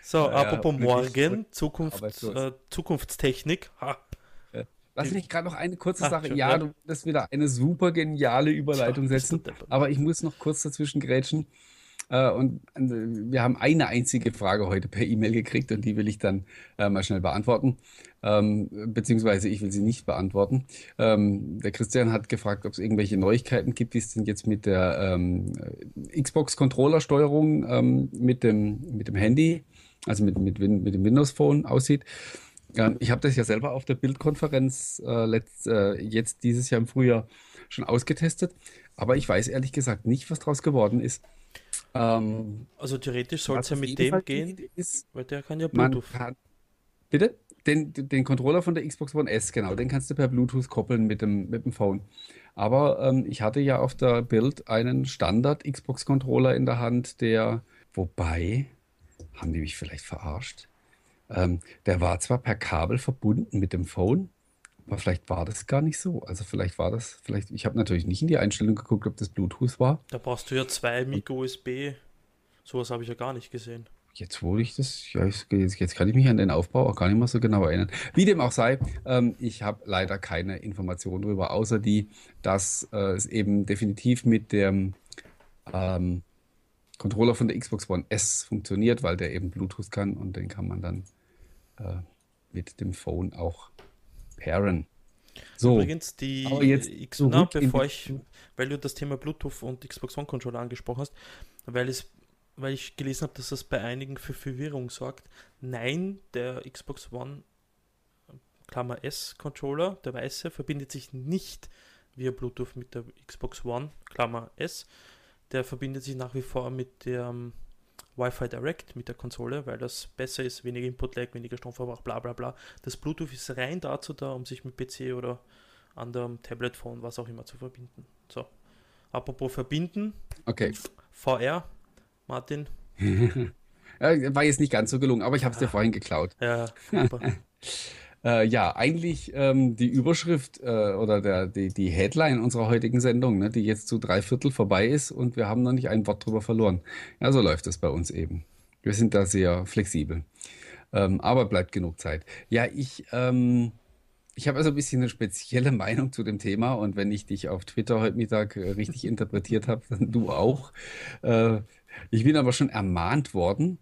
S1: so, ja, apropos morgen, Zukunft, äh, Zukunftstechnik. Ha.
S2: Lass mich gerade noch eine kurze Ach, Sache. Schon, ja, ja, du wirst wieder eine super geniale Überleitung setzen. Aber ich muss noch kurz dazwischen grätschen. Äh, und äh, wir haben eine einzige Frage heute per E-Mail gekriegt und die will ich dann äh, mal schnell beantworten. Ähm, beziehungsweise ich will sie nicht beantworten. Ähm, der Christian hat gefragt, ob es irgendwelche Neuigkeiten gibt, wie es denn jetzt mit der ähm, Xbox-Controller-Steuerung mit, dem, mit dem Handy, also mit, mit, mit dem Windows Phone aussieht. Ich habe das ja selber auf der Bildkonferenz äh, äh, jetzt dieses Jahr im Frühjahr schon ausgetestet, aber ich weiß ehrlich gesagt nicht, was daraus geworden ist.
S1: Ähm, also theoretisch soll es ja mit dem gehen, ist, weil der kann ja Bluetooth. Kann,
S2: bitte? Den, den Controller von der Xbox One S, genau, den kannst du per Bluetooth koppeln mit dem, mit dem Phone. Aber ähm, ich hatte ja auf der Bild einen Standard Xbox Controller in der Hand, der, wobei, haben die mich vielleicht verarscht? Ähm, der war zwar per Kabel verbunden mit dem Phone, aber vielleicht war das gar nicht so. Also vielleicht war das, vielleicht, ich habe natürlich nicht in die Einstellung geguckt, ob das Bluetooth war.
S1: Da brauchst du ja zwei Micro-USB. Sowas habe ich ja gar nicht gesehen.
S2: Jetzt wo ich das, ja, jetzt, jetzt, kann ich mich an den Aufbau auch gar nicht mehr so genau erinnern. Wie dem auch sei, ähm, ich habe leider keine Informationen darüber, außer die, dass äh, es eben definitiv mit dem ähm, Controller von der Xbox One S funktioniert, weil der eben Bluetooth kann und den kann man dann äh, mit dem Phone auch pairen.
S1: So, Übrigens, die jetzt X na, bevor ich, weil du das Thema Bluetooth und Xbox One Controller angesprochen hast, weil es weil ich gelesen habe, dass das bei einigen für Verwirrung sorgt. Nein, der Xbox One Klammer S Controller, der weiße, verbindet sich nicht via Bluetooth mit der Xbox One Klammer S. Der verbindet sich nach wie vor mit der um, Wi-Fi Direct, mit der Konsole, weil das besser ist, weniger Input-Lag, weniger Stromverbrauch, bla bla bla. Das Bluetooth ist rein dazu da, um sich mit PC oder anderem Tablet, Phone, was auch immer zu verbinden. So. Apropos verbinden.
S2: Okay.
S1: VR, Martin.
S2: War jetzt nicht ganz so gelungen, aber ich habe es dir vorhin geklaut.
S1: Ja, super.
S2: Äh, ja, eigentlich ähm, die Überschrift äh, oder der, die, die Headline unserer heutigen Sendung, ne, die jetzt zu drei Viertel vorbei ist und wir haben noch nicht ein Wort drüber verloren. Ja, so läuft es bei uns eben. Wir sind da sehr flexibel. Ähm, aber bleibt genug Zeit. Ja, ich, ähm, ich habe also ein bisschen eine spezielle Meinung zu dem Thema und wenn ich dich auf Twitter heute Mittag äh, richtig interpretiert habe, dann du auch. Äh, ich bin aber schon ermahnt worden,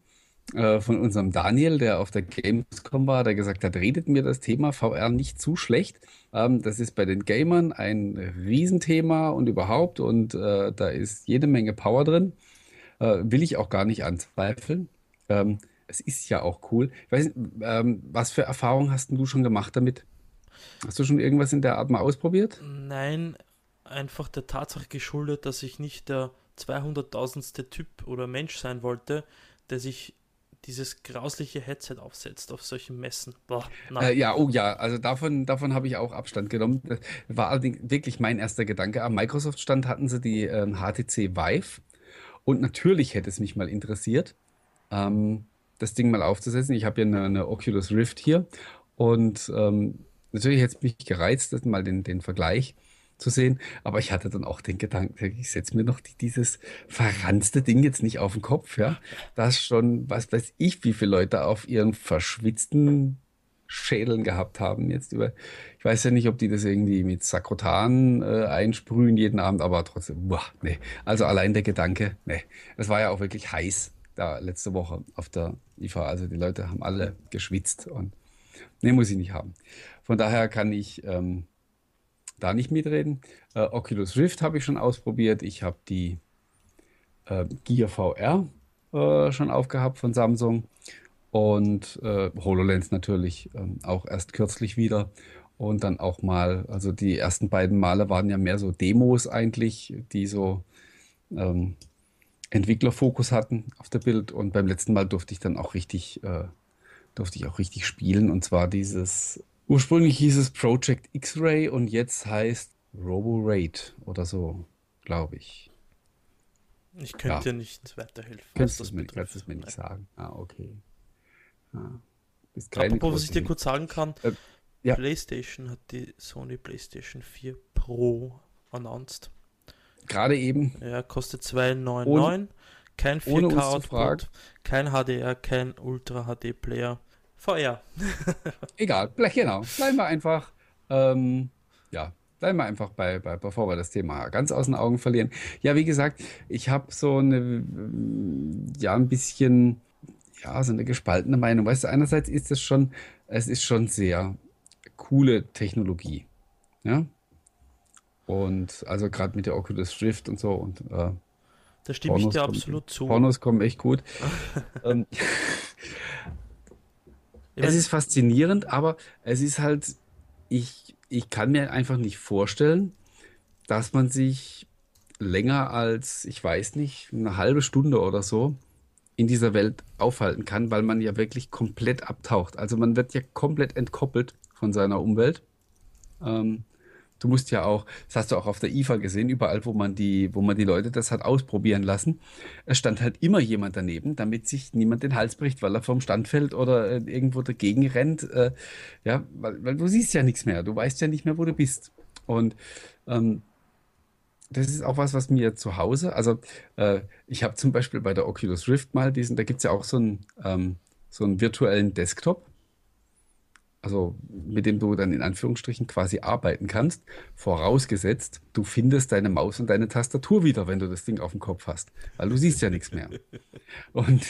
S2: äh, von unserem Daniel, der auf der Gamescom war, der gesagt hat, redet mir das Thema VR nicht zu schlecht. Ähm, das ist bei den Gamern ein Riesenthema und überhaupt und äh, da ist jede Menge Power drin. Äh, will ich auch gar nicht anzweifeln. Ähm, es ist ja auch cool. Ich weiß ähm, was für Erfahrungen hast du schon gemacht damit? Hast du schon irgendwas in der Art mal ausprobiert?
S1: Nein, einfach der Tatsache geschuldet, dass ich nicht der 200.000. Typ oder Mensch sein wollte, der sich dieses grausliche Headset aufsetzt auf solchen Messen. Boah,
S2: äh, ja, oh ja, also davon, davon habe ich auch Abstand genommen. Das war allerdings wirklich mein erster Gedanke. Am Microsoft-Stand hatten sie die ähm, HTC Vive und natürlich hätte es mich mal interessiert, ähm, das Ding mal aufzusetzen. Ich habe ja eine, eine, Oculus Rift hier und ähm, natürlich hätte es mich gereizt, mal den, den Vergleich zu sehen. Aber ich hatte dann auch den Gedanken, ich setze mir noch die, dieses verranzte Ding jetzt nicht auf den Kopf, ja. Das schon, was weiß ich, wie viele Leute auf ihren verschwitzten Schädeln gehabt haben jetzt über, ich weiß ja nicht, ob die das irgendwie mit Sakrotan äh, einsprühen jeden Abend, aber trotzdem, boah, nee. Also allein der Gedanke, nee. Es war ja auch wirklich heiß da letzte Woche auf der IFA. Also die Leute haben alle geschwitzt und nee, muss ich nicht haben. Von daher kann ich ähm, da nicht mitreden. Äh, Oculus Rift habe ich schon ausprobiert. Ich habe die äh, Gear VR äh, schon aufgehabt von Samsung und äh, HoloLens natürlich ähm, auch erst kürzlich wieder. Und dann auch mal, also die ersten beiden Male waren ja mehr so Demos eigentlich, die so ähm, Entwicklerfokus hatten auf der Bild. Und beim letzten Mal durfte ich dann auch richtig, äh, durfte ich auch richtig spielen. Und zwar dieses Ursprünglich hieß es Project X-Ray und jetzt heißt Robo-Raid oder so, glaube ich.
S1: Ich könnte ja. nicht weiterhelfen.
S2: Kannst du es mir, kannst mir nicht sagen? Ah, okay.
S1: Ah, Apropos, was ich dir kurz sagen kann, äh, ja. PlayStation hat die Sony PlayStation 4 Pro announced.
S2: Gerade eben.
S1: Ja, kostet 2,99. Kein 4K-Output, kein HDR, kein Ultra HD Player. VR.
S2: Egal, genau. Bleiben wir einfach, ähm, ja, bleiben wir einfach bei, bei, bevor wir das Thema ganz aus den Augen verlieren. Ja, wie gesagt, ich habe so eine, ja, ein bisschen, ja, so eine gespaltene Meinung. Weißt du, einerseits ist es schon, es ist schon sehr coole Technologie. Ja. Und also gerade mit der Oculus Rift und so und äh,
S1: da stimme Pornos ich dir absolut
S2: kommen, zu. Pornos kommen echt gut. ähm, es ist faszinierend, aber es ist halt, ich, ich kann mir einfach nicht vorstellen, dass man sich länger als, ich weiß nicht, eine halbe Stunde oder so in dieser Welt aufhalten kann, weil man ja wirklich komplett abtaucht. Also man wird ja komplett entkoppelt von seiner Umwelt. Ähm, Du musst ja auch, das hast du auch auf der IFA gesehen, überall, wo man die, wo man die Leute das hat ausprobieren lassen. Es stand halt immer jemand daneben, damit sich niemand den Hals bricht, weil er vom Stand fällt oder äh, irgendwo dagegen rennt. Äh, ja, weil, weil, du siehst ja nichts mehr. Du weißt ja nicht mehr, wo du bist. Und ähm, das ist auch was, was mir zu Hause, also äh, ich habe zum Beispiel bei der Oculus Rift mal diesen, da gibt es ja auch so einen, ähm, so einen virtuellen Desktop also mit dem du dann in Anführungsstrichen quasi arbeiten kannst, vorausgesetzt, du findest deine Maus und deine Tastatur wieder, wenn du das Ding auf dem Kopf hast, weil du siehst ja nichts mehr. Und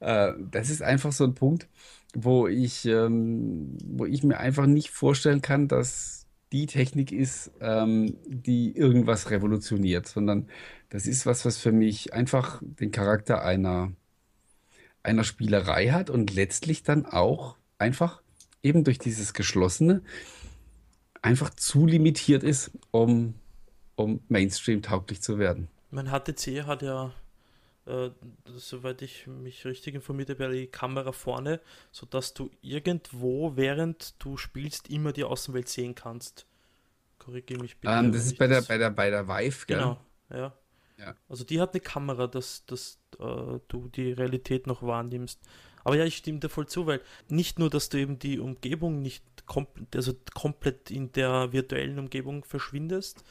S2: äh, das ist einfach so ein Punkt, wo ich, ähm, wo ich mir einfach nicht vorstellen kann, dass die Technik ist, ähm, die irgendwas revolutioniert, sondern das ist was, was für mich einfach den Charakter einer, einer Spielerei hat und letztlich dann auch einfach eben durch dieses Geschlossene einfach zu limitiert ist, um, um Mainstream tauglich zu werden.
S1: Mein HTC hat ja, äh, soweit ich mich richtig informiert habe, die Kamera vorne, sodass du irgendwo, während du spielst, immer die Außenwelt sehen kannst.
S2: Korrigiere mich bitte. Um, ähm, das ist bei der, bei, der, bei der Vive,
S1: gell? Genau, ja. ja. Also die hat eine Kamera, dass, dass äh, du die Realität noch wahrnimmst. Aber ja, ich stimme dir voll zu, weil nicht nur, dass du eben die Umgebung nicht komplett, also komplett in der virtuellen Umgebung verschwindest,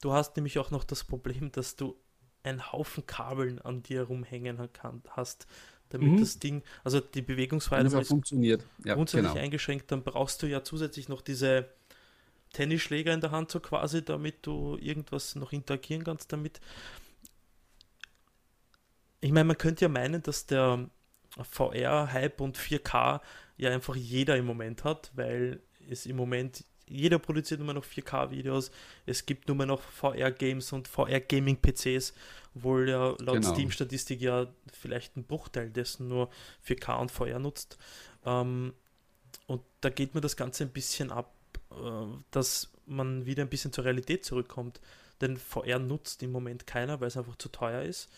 S1: du hast nämlich auch noch das Problem, dass du einen Haufen Kabeln an dir rumhängen kann, hast, damit mhm. das Ding, also die Bewegungsfreiheit
S2: ist funktioniert.
S1: Ja, grundsätzlich genau. eingeschränkt, dann brauchst du ja zusätzlich noch diese Tennisschläger in der Hand so quasi, damit du irgendwas noch interagieren kannst damit. Ich meine, man könnte ja meinen, dass der VR-Hype und 4K ja einfach jeder im Moment hat, weil es im Moment jeder produziert nur noch 4K-Videos. Es gibt nur noch VR-Games und VR-Gaming-PCs, obwohl ja laut genau. Steam-Statistik ja vielleicht ein Bruchteil dessen nur 4K und VR nutzt. Ähm, und da geht mir das Ganze ein bisschen ab, äh, dass man wieder ein bisschen zur Realität zurückkommt. Denn VR nutzt im Moment keiner, weil es einfach zu teuer ist.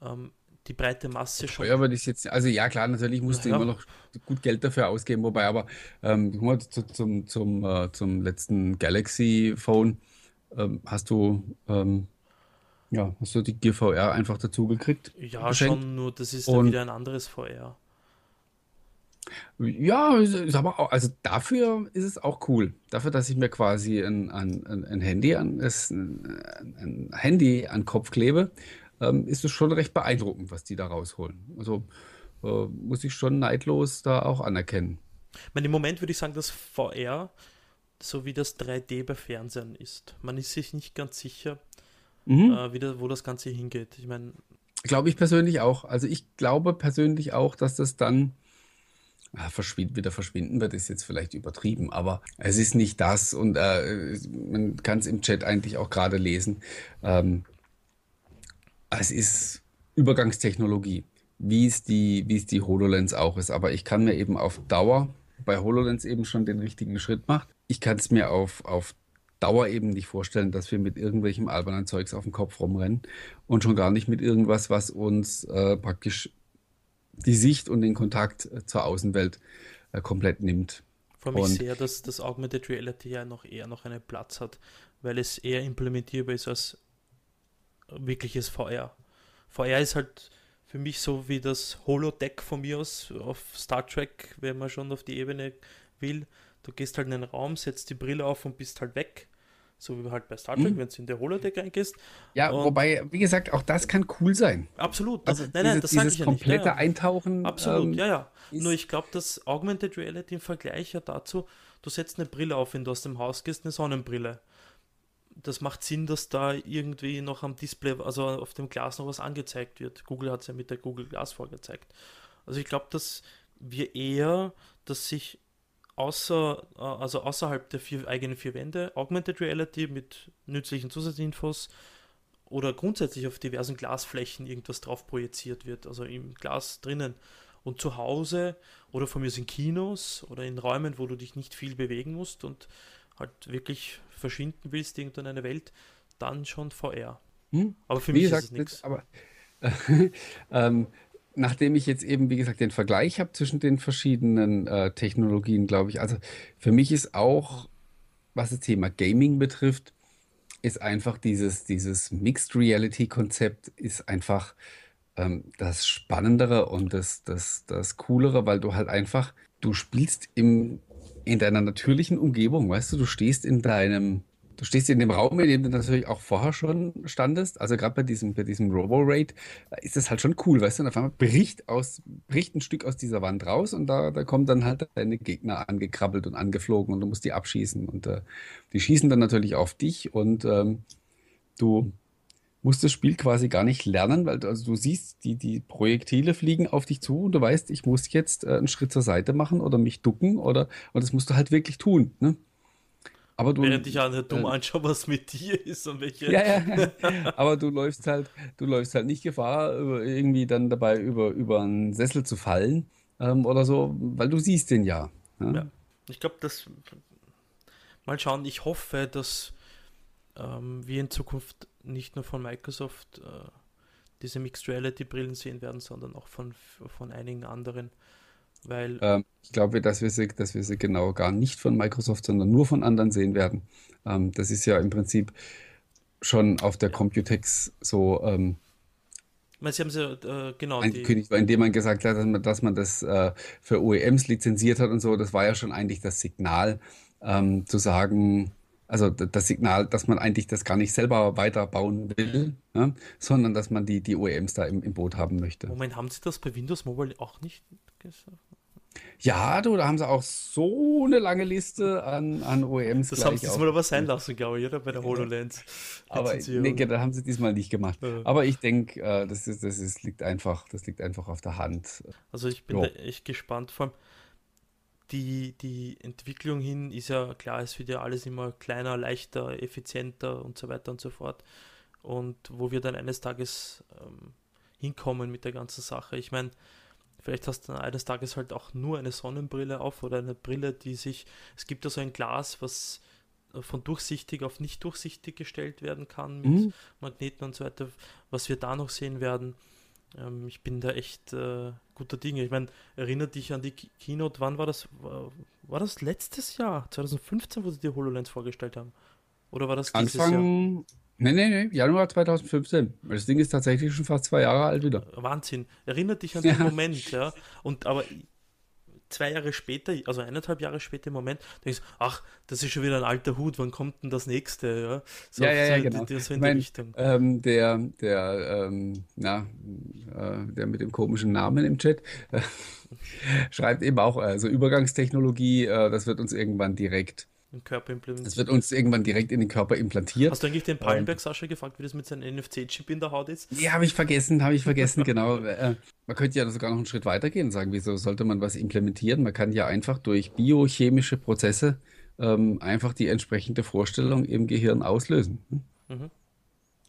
S1: Ähm, die breite Masse
S2: schon. Ja, aber das jetzt, also ja klar, natürlich musst du ja. immer noch gut Geld dafür ausgeben, wobei aber ähm, zu, zum, zum, äh, zum letzten Galaxy Phone ähm, hast du ähm, ja, hast du die GVR einfach dazu gekriegt?
S1: Ja, geschenkt. schon, nur das ist dann wieder ein anderes VR.
S2: Ja, ist aber auch, also dafür ist es auch cool. Dafür, dass ich mir quasi ein, ein, ein Handy an ein, ein Handy an Kopf klebe ähm, ist es schon recht beeindruckend, was die da rausholen. Also äh, muss ich schon neidlos da auch anerkennen.
S1: Ich meine, Im Moment würde ich sagen, dass VR so wie das 3D bei Fernsehen ist. Man ist sich nicht ganz sicher, mhm. äh, wie das, wo das Ganze hingeht. Ich meine.
S2: Glaube ich persönlich auch. Also ich glaube persönlich auch, dass das dann ah, verschwind, wieder verschwinden wird, ist jetzt vielleicht übertrieben, aber es ist nicht das und äh, man kann es im Chat eigentlich auch gerade lesen. Ähm, es ist Übergangstechnologie, wie es die, wie es die HoloLens auch ist. Aber ich kann mir eben auf Dauer bei HoloLens eben schon den richtigen Schritt machen. Ich kann es mir auf, auf Dauer eben nicht vorstellen, dass wir mit irgendwelchem albernen Zeugs auf dem Kopf rumrennen und schon gar nicht mit irgendwas, was uns äh, praktisch die Sicht und den Kontakt äh, zur Außenwelt äh, komplett nimmt.
S1: Vor mich sehr, dass das Augmented Reality ja noch eher noch einen Platz hat, weil es eher implementierbar ist als wirkliches VR. VR ist halt für mich so wie das Holodeck von mir aus auf Star Trek, wenn man schon auf die Ebene will. Du gehst halt in einen Raum, setzt die Brille auf und bist halt weg. So wie halt bei Star Trek, mhm. wenn du in der Holodeck reingehst.
S2: Ja, und wobei, wie gesagt, auch das kann cool sein.
S1: Absolut.
S2: Also nein, nein, das sage ich ja nicht. komplette ja, ja. Eintauchen.
S1: Absolut, ähm, ja, ja. Nur ich glaube, dass Augmented Reality im Vergleich ja dazu, du setzt eine Brille auf, wenn du aus dem Haus gehst, eine Sonnenbrille das macht Sinn, dass da irgendwie noch am Display, also auf dem Glas noch was angezeigt wird. Google hat es ja mit der Google Glass vorgezeigt. Also ich glaube, dass wir eher, dass sich außer, äh, also außerhalb der vier, eigenen vier Wände Augmented Reality mit nützlichen Zusatzinfos oder grundsätzlich auf diversen Glasflächen irgendwas drauf projiziert wird, also im Glas drinnen. Und zu Hause oder von mir sind Kinos oder in Räumen, wo du dich nicht viel bewegen musst und halt wirklich verschwinden willst, irgendwann eine Welt, dann schon VR.
S2: Hm? Aber für wie mich gesagt, ist es nichts. Aber äh, ähm, nachdem ich jetzt eben, wie gesagt, den Vergleich habe zwischen den verschiedenen äh, Technologien, glaube ich, also für mich ist auch, was das Thema Gaming betrifft, ist einfach dieses, dieses Mixed Reality Konzept ist einfach ähm, das Spannendere und das, das, das Coolere, weil du halt einfach, du spielst im in deiner natürlichen Umgebung, weißt du, du stehst in deinem Du stehst in dem Raum, in dem du natürlich auch vorher schon standest. Also gerade bei diesem, bei diesem Robo-Raid ist das halt schon cool, weißt du? Und auf einmal bricht, aus, bricht ein Stück aus dieser Wand raus und da, da kommen dann halt deine Gegner angekrabbelt und angeflogen und du musst die abschießen. Und äh, die schießen dann natürlich auf dich und ähm, du musst das Spiel quasi gar nicht lernen, weil du, also du siehst, die, die Projektile fliegen auf dich zu und du weißt, ich muss jetzt äh, einen Schritt zur Seite machen oder mich ducken oder und das musst du halt wirklich tun. Ne?
S1: Aber du, Während ich halt dumm äh, anschaue, was mit dir ist und welche.
S2: Ja, ja. Aber du läufst halt, du läufst halt nicht Gefahr, irgendwie dann dabei über, über einen Sessel zu fallen ähm, oder so, weil du siehst den ja.
S1: Ja, ja. ich glaube, das. Mal schauen, ich hoffe, dass ähm, wir in Zukunft nicht nur von Microsoft äh, diese Mixed Reality Brillen sehen werden, sondern auch von, von einigen anderen. Weil
S2: ähm, ich glaube, dass wir, sie, dass wir sie genau gar nicht von Microsoft, sondern nur von anderen sehen werden. Ähm, das ist ja im Prinzip schon auf der Computex so ähm,
S1: Sie haben sie, äh, genau,
S2: angekündigt, die... indem man gesagt hat, dass man, dass man das äh, für OEMs lizenziert hat und so. Das war ja schon eigentlich das Signal, ähm, zu sagen, also das Signal, dass man eigentlich das gar nicht selber weiterbauen will, ja, sondern dass man die, die OEMs da im, im Boot haben möchte.
S1: Moment, haben Sie das bei Windows Mobile auch nicht gesagt?
S2: Ja, du, da haben sie auch so eine lange Liste an, an OEMs.
S1: Das haben sie diesmal aber sein lassen, glaube ich, oder? Bei der HoloLens.
S2: Aber nee, da haben sie diesmal nicht gemacht. Ja. Aber ich denke, äh, das, ist, das ist, liegt einfach, das liegt einfach auf der Hand.
S1: Also ich bin jo. da echt gespannt. Vor allem die, die Entwicklung hin ist ja klar, es wird ja alles immer kleiner, leichter, effizienter und so weiter und so fort. Und wo wir dann eines Tages ähm, hinkommen mit der ganzen Sache. Ich meine, Vielleicht hast du dann eines Tages halt auch nur eine Sonnenbrille auf oder eine Brille, die sich. Es gibt ja so ein Glas, was äh, von durchsichtig auf nicht durchsichtig gestellt werden kann mit mhm. Magneten und so weiter, was wir da noch sehen werden. Ähm, ich bin da echt äh, guter Dinge. Ich meine, erinnert dich an die Keynote, wann war das? War, war, das letztes Jahr, 2015, wo sie die HoloLens vorgestellt haben? Oder war das
S2: dieses Anfang, Jahr? Nee, nee, nee, Januar 2015. Das Ding ist tatsächlich schon fast zwei Jahre alt wieder.
S1: Wahnsinn. Erinnert dich an den ja. Moment, ja. Und aber zwei Jahre später, also eineinhalb Jahre später im Moment, denkst du, ach, das ist schon wieder ein alter Hut, wann kommt denn das nächste? Ja,
S2: so, ja, ja, ja so, genau. Die, so in ich mein, Richtung. Ähm, der, der, ähm, na, äh, der mit dem komischen Namen im Chat äh, schreibt eben auch, also Übergangstechnologie, äh, das wird uns irgendwann direkt
S1: im Körper implementiert.
S2: Das wird uns irgendwann direkt in den Körper implantiert.
S1: Hast du eigentlich den Pallenberg Sascha gefragt, wie das mit seinem NFC-Chip in der Haut ist?
S2: Ja, habe ich vergessen, habe ich vergessen, genau. Äh, man könnte ja sogar noch einen Schritt weiter gehen und sagen, wieso sollte man was implementieren? Man kann ja einfach durch biochemische Prozesse ähm, einfach die entsprechende Vorstellung im Gehirn auslösen. Hm? Mhm.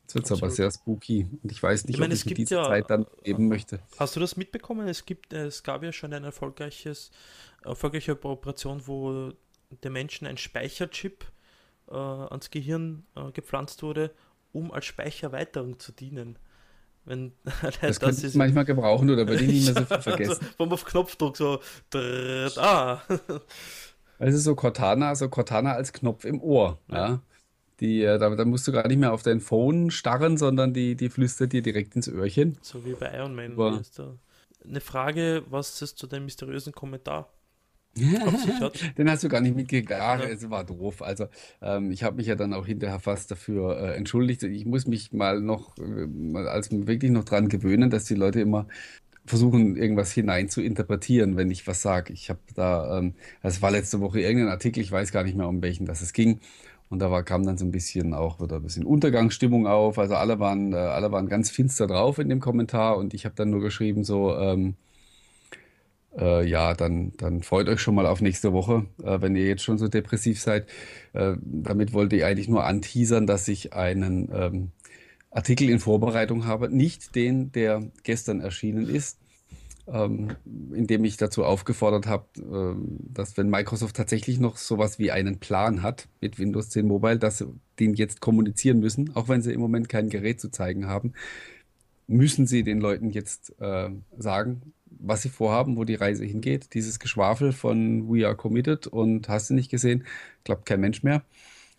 S2: Jetzt wird es aber sehr spooky und ich weiß nicht, ich
S1: meine, ob ich
S2: mit dieser
S1: ja,
S2: Zeit dann leben möchte.
S1: Hast du das mitbekommen? Es gibt, es gab ja schon eine erfolgreiches, erfolgreiche Operation, wo der Menschen ein Speicherchip äh, ans Gehirn äh, gepflanzt wurde, um als Speicherweiterung zu dienen. Wenn,
S2: das, das ich manchmal gebrauchen oder würde ich nicht mehr so viel vergessen. Also,
S1: wenn man auf Knopfdruck so drrrt, ah.
S2: Es ist so Cortana, so Cortana als Knopf im Ohr. Ja. ja. Die, äh, da, da, musst du gar nicht mehr auf dein Phone starren, sondern die, die flüstert dir direkt ins Öhrchen.
S1: So wie bei Iron Man. Eine Frage, was ist zu dem mysteriösen Kommentar?
S2: Den hast du gar nicht mitgekriegt. Ach, es war doof. Also ähm, ich habe mich ja dann auch hinterher fast dafür äh, entschuldigt. Ich muss mich mal noch, äh, als wirklich noch dran gewöhnen, dass die Leute immer versuchen, irgendwas hinein zu interpretieren, wenn ich was sage. Ich habe da, ähm, es war letzte Woche irgendein Artikel, ich weiß gar nicht mehr, um welchen das es ging. Und da war, kam dann so ein bisschen auch wieder ein bisschen Untergangsstimmung auf. Also alle waren, äh, alle waren ganz finster drauf in dem Kommentar und ich habe dann nur geschrieben so, ähm, äh, ja, dann, dann freut euch schon mal auf nächste Woche, äh, wenn ihr jetzt schon so depressiv seid. Äh, damit wollte ich eigentlich nur anteasern, dass ich einen ähm, Artikel in Vorbereitung habe, nicht den, der gestern erschienen ist, ähm, in dem ich dazu aufgefordert habe, ähm, dass wenn Microsoft tatsächlich noch sowas wie einen Plan hat mit Windows 10 Mobile, dass sie den jetzt kommunizieren müssen, auch wenn sie im Moment kein Gerät zu zeigen haben, müssen sie den Leuten jetzt äh, sagen, was sie vorhaben, wo die Reise hingeht. Dieses Geschwafel von We are committed und hast du nicht gesehen, glaubt kein Mensch mehr.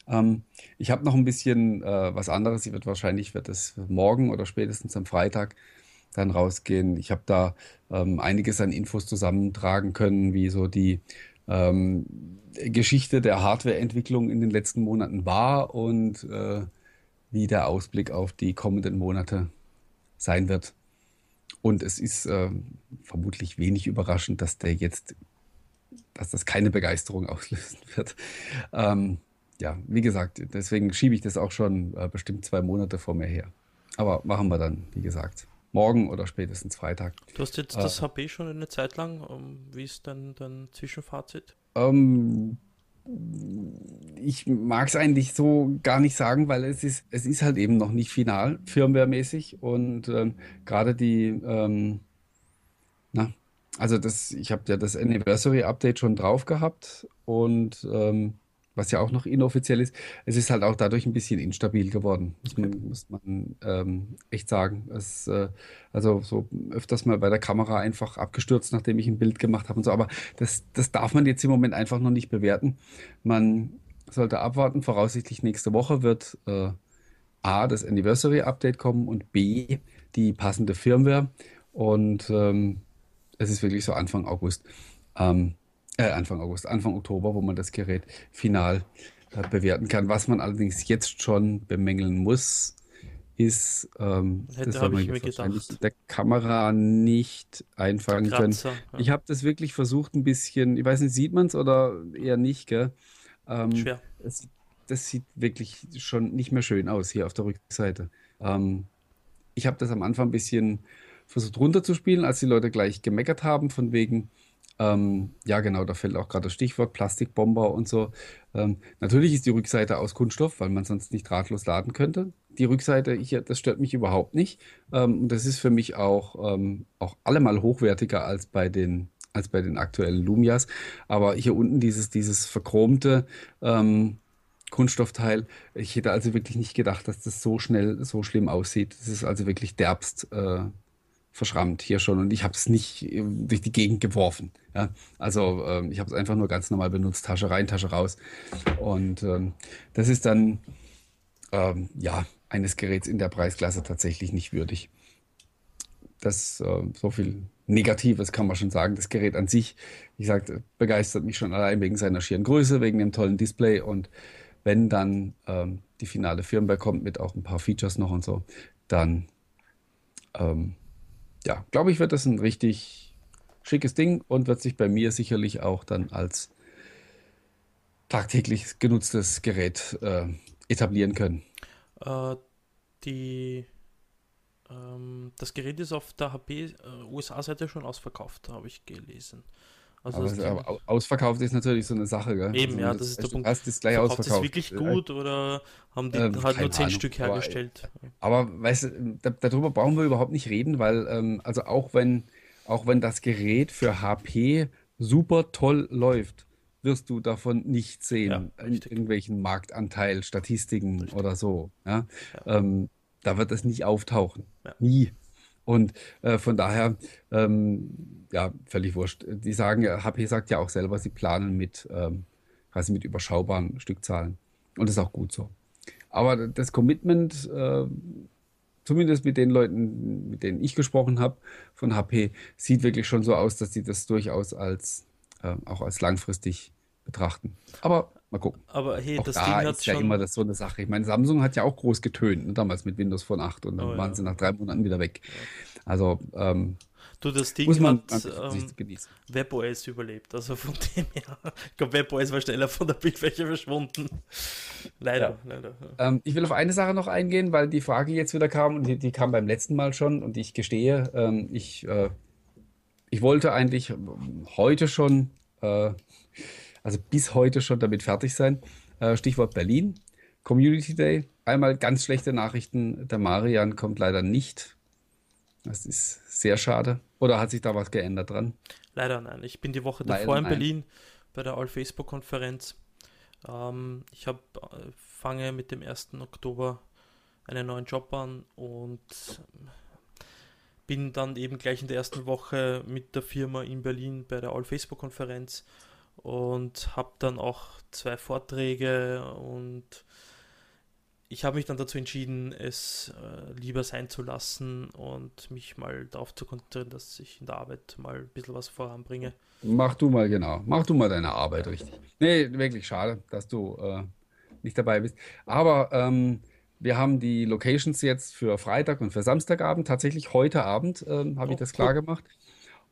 S2: Ähm, ich habe noch ein bisschen äh, was anderes. Sie wird wahrscheinlich, wird es morgen oder spätestens am Freitag dann rausgehen. Ich habe da ähm, einiges an Infos zusammentragen können, wie so die ähm, Geschichte der Hardwareentwicklung in den letzten Monaten war und äh, wie der Ausblick auf die kommenden Monate sein wird. Und es ist äh, vermutlich wenig überraschend, dass der jetzt, dass das keine Begeisterung auslösen wird. Ähm, ja, wie gesagt, deswegen schiebe ich das auch schon äh, bestimmt zwei Monate vor mir her. Aber machen wir dann, wie gesagt, morgen oder spätestens Freitag.
S1: Du hast jetzt äh, das HP schon eine Zeit lang. Um, wie ist dein, dein Zwischenfazit?
S2: Ähm, ich mag es eigentlich so gar nicht sagen, weil es ist, es ist halt eben noch nicht final, firmwaremäßig. Und ähm, gerade die, ähm, na, also das, ich habe ja das Anniversary Update schon drauf gehabt und ähm, was ja auch noch inoffiziell ist, es ist halt auch dadurch ein bisschen instabil geworden, muss man, muss man ähm, echt sagen. Es, äh, also so öfters mal bei der Kamera einfach abgestürzt, nachdem ich ein Bild gemacht habe und so, aber das, das darf man jetzt im Moment einfach noch nicht bewerten. Man sollte abwarten, voraussichtlich nächste Woche wird äh, A, das Anniversary Update kommen und B, die passende Firmware und ähm, es ist wirklich so Anfang August. Ähm, äh, Anfang August, Anfang Oktober, wo man das Gerät final äh, bewerten kann. Was man allerdings jetzt schon bemängeln muss, ist, ähm,
S1: Hätte,
S2: das habe
S1: ich mir gedacht.
S2: der Kamera nicht einfangen können. Ja. Ich habe das wirklich versucht, ein bisschen, ich weiß nicht, sieht man es oder eher nicht, gell? Ähm, Schwer. Es, das sieht wirklich schon nicht mehr schön aus hier auf der Rückseite. Ähm, ich habe das am Anfang ein bisschen versucht runterzuspielen, als die Leute gleich gemeckert haben, von wegen, ähm, ja, genau, da fällt auch gerade das Stichwort Plastikbomber und so. Ähm, natürlich ist die Rückseite aus Kunststoff, weil man sonst nicht drahtlos laden könnte. Die Rückseite, ich, das stört mich überhaupt nicht. Ähm, das ist für mich auch, ähm, auch allemal hochwertiger als bei den, als bei den aktuellen Lumias. Aber hier unten dieses, dieses verchromte ähm, Kunststoffteil, ich hätte also wirklich nicht gedacht, dass das so schnell, so schlimm aussieht. Das ist also wirklich derbst. Äh, verschrammt hier schon und ich habe es nicht äh, durch die Gegend geworfen. Ja? Also ähm, ich habe es einfach nur ganz normal benutzt, Tasche rein, Tasche raus. Und ähm, das ist dann ähm, ja eines Geräts in der Preisklasse tatsächlich nicht würdig. Das äh, so viel Negatives kann man schon sagen. Das Gerät an sich, wie gesagt, begeistert mich schon allein wegen seiner schieren Größe, wegen dem tollen Display und wenn dann ähm, die finale Firmware kommt mit auch ein paar Features noch und so, dann ähm, ja, glaube ich, wird das ein richtig schickes Ding und wird sich bei mir sicherlich auch dann als tagtäglich genutztes Gerät äh, etablieren können.
S1: Äh, die, ähm, das Gerät ist auf der HP äh, schon ausverkauft, habe ich gelesen.
S2: Also aber, aber ausverkauft ist natürlich so eine Sache, gell?
S1: Eben,
S2: also,
S1: ja, das ist der Punkt.
S2: Hast es gleich Verkauft ausverkauft.
S1: ist wirklich gut oder haben die ähm, halt nur zehn Stück hergestellt?
S2: Aber, aber weißt du, da, darüber brauchen wir überhaupt nicht reden, weil ähm, also auch wenn auch wenn das Gerät für HP super toll läuft, wirst du davon nicht sehen ja, in irgendwelchen Marktanteil, Statistiken richtig. oder so. Ja? ja. Ähm, da wird das nicht auftauchen. Ja. Nie. Und äh, von daher, ähm, ja, völlig wurscht. Die sagen, HP sagt ja auch selber, sie planen mit, ähm, quasi mit überschaubaren Stückzahlen. Und das ist auch gut so. Aber das Commitment, äh, zumindest mit den Leuten, mit denen ich gesprochen habe von HP, sieht wirklich schon so aus, dass sie das durchaus als äh, auch als langfristig betrachten. Aber mal gucken.
S1: Aber hey,
S2: auch
S1: das
S2: da
S1: Ding
S2: hat ist ja immer das so eine Sache. Ich meine, Samsung hat ja auch groß getönt, ne, damals mit Windows Phone 8 und dann oh, waren ja. sie nach drei Monaten wieder weg. Ja. Also, ähm,
S1: Du, das Ding muss man hat ähm, WebOS überlebt. Also von dem her. Ich glaube, WebOS war schneller von der Bildfläche verschwunden. Leider, ja. leider.
S2: Ähm, ich will auf eine Sache noch eingehen, weil die Frage jetzt wieder kam und die, die kam beim letzten Mal schon und ich gestehe, ähm, ich, äh, ich wollte eigentlich heute schon äh, also bis heute schon damit fertig sein. Äh, Stichwort Berlin, Community Day. Einmal ganz schlechte Nachrichten. Der Marian kommt leider nicht. Das ist sehr schade. Oder hat sich da was geändert dran?
S1: Leider nein. Ich bin die Woche davor in Berlin bei der All-Facebook-Konferenz. Ähm, ich hab, äh, fange mit dem 1. Oktober einen neuen Job an und bin dann eben gleich in der ersten Woche mit der Firma in Berlin bei der All-Facebook-Konferenz und habe dann auch zwei Vorträge und ich habe mich dann dazu entschieden, es äh, lieber sein zu lassen und mich mal darauf zu konzentrieren, dass ich in der Arbeit mal ein bisschen was voranbringe.
S2: Mach du mal, genau. Mach du mal deine Arbeit richtig. Nee, wirklich schade, dass du äh, nicht dabei bist. Aber ähm, wir haben die Locations jetzt für Freitag und für Samstagabend. Tatsächlich heute Abend ähm, habe oh, ich das klar gemacht.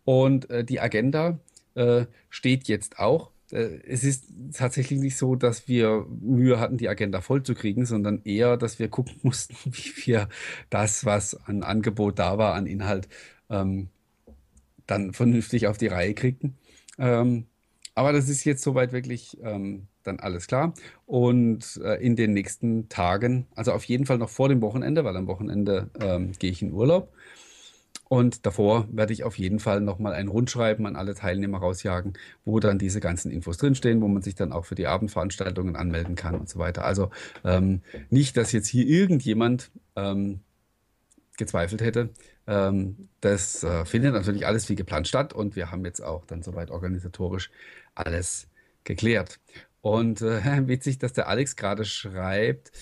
S2: Und äh, die Agenda äh, steht jetzt auch. Äh, es ist tatsächlich nicht so, dass wir Mühe hatten, die Agenda voll zu kriegen, sondern eher, dass wir gucken mussten, wie wir das, was an Angebot da war, an Inhalt, ähm, dann vernünftig auf die Reihe kriegten. Ähm, aber das ist jetzt soweit wirklich ähm, dann alles klar. Und äh, in den nächsten Tagen, also auf jeden Fall noch vor dem Wochenende, weil am Wochenende ähm, gehe ich in Urlaub. Und davor werde ich auf jeden Fall nochmal ein Rundschreiben an alle Teilnehmer rausjagen, wo dann diese ganzen Infos drinstehen, wo man sich dann auch für die Abendveranstaltungen anmelden kann und so weiter. Also ähm, nicht, dass jetzt hier irgendjemand ähm, gezweifelt hätte. Ähm, das äh, findet natürlich alles wie geplant statt und wir haben jetzt auch dann soweit organisatorisch alles geklärt. Und äh, witzig, dass der Alex gerade schreibt,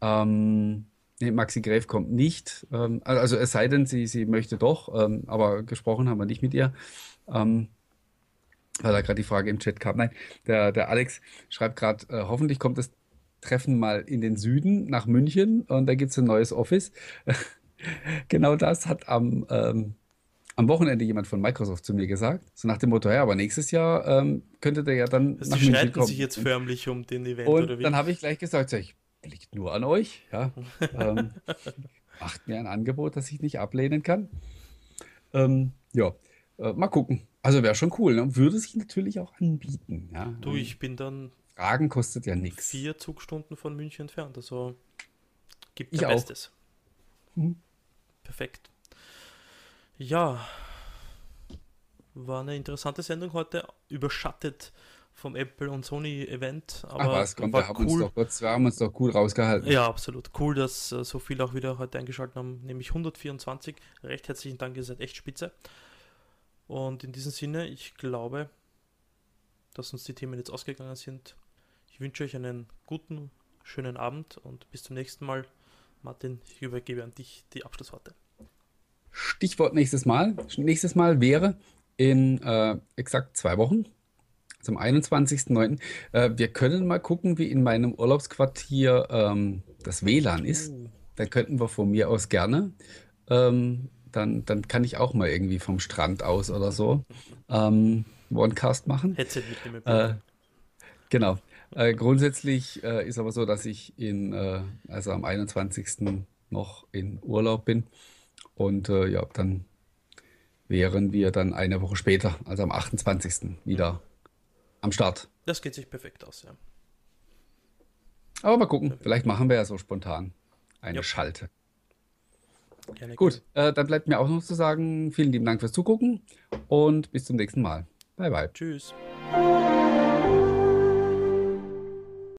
S2: ähm, Nee, Maxi Gräf kommt nicht. Ähm, also es sei denn, sie, sie möchte doch, ähm, aber gesprochen haben wir nicht mit ihr. Ähm, weil da gerade die Frage im Chat kam. Nein, der, der Alex schreibt gerade, äh, hoffentlich kommt das Treffen mal in den Süden nach München und da gibt es ein neues Office. genau das hat am, ähm, am Wochenende jemand von Microsoft zu mir gesagt. So nach dem Motto, ja, aber nächstes Jahr ähm, könnte der ja dann
S1: also nach München kommen. sich jetzt förmlich um den Event
S2: und oder wie? Dann habe ich gleich gesagt, sag ich, liegt nur an euch. Ja. ähm, macht mir ein Angebot, das ich nicht ablehnen kann. Ähm, ja, äh, mal gucken. Also wäre schon cool. Ne? Würde sich natürlich auch anbieten. Ja.
S1: Du, ich bin dann.
S2: Fragen kostet ja nichts.
S1: Vier Zugstunden von München entfernt. Also gibt
S2: ja Bestes.
S1: Mhm. Perfekt. Ja, war eine interessante Sendung heute. Überschattet vom Apple und Sony Event.
S2: Aber Ach was, kommt, wir, haben cool. uns doch, wir haben uns doch cool rausgehalten.
S1: Ja, absolut. Cool, dass äh, so viele auch wieder heute eingeschaltet haben, nämlich 124. Recht herzlichen Dank, ihr seid echt spitze. Und in diesem Sinne, ich glaube, dass uns die Themen jetzt ausgegangen sind. Ich wünsche euch einen guten, schönen Abend und bis zum nächsten Mal. Martin, ich übergebe an dich die Abschlussworte.
S2: Stichwort nächstes Mal. Nächstes Mal wäre in äh, exakt zwei Wochen, zum 21.09. Äh, wir können mal gucken, wie in meinem Urlaubsquartier ähm, das WLAN ist. Oh. Dann könnten wir von mir aus gerne. Ähm, dann, dann kann ich auch mal irgendwie vom Strand aus oder so ähm, Onecast machen. Headset mitnehmen. Äh, genau. Äh, grundsätzlich äh, ist aber so, dass ich in, äh, also am 21. noch in Urlaub bin. Und äh, ja, dann wären wir dann eine Woche später, also am 28. wieder am Start.
S1: Das geht sich perfekt aus, ja.
S2: Aber mal gucken, perfekt. vielleicht machen wir ja so spontan eine ja. Schalte. Gerne, Gut, äh, dann bleibt mir auch noch zu sagen, vielen lieben Dank fürs Zugucken und bis zum nächsten Mal. Bye bye.
S1: Tschüss.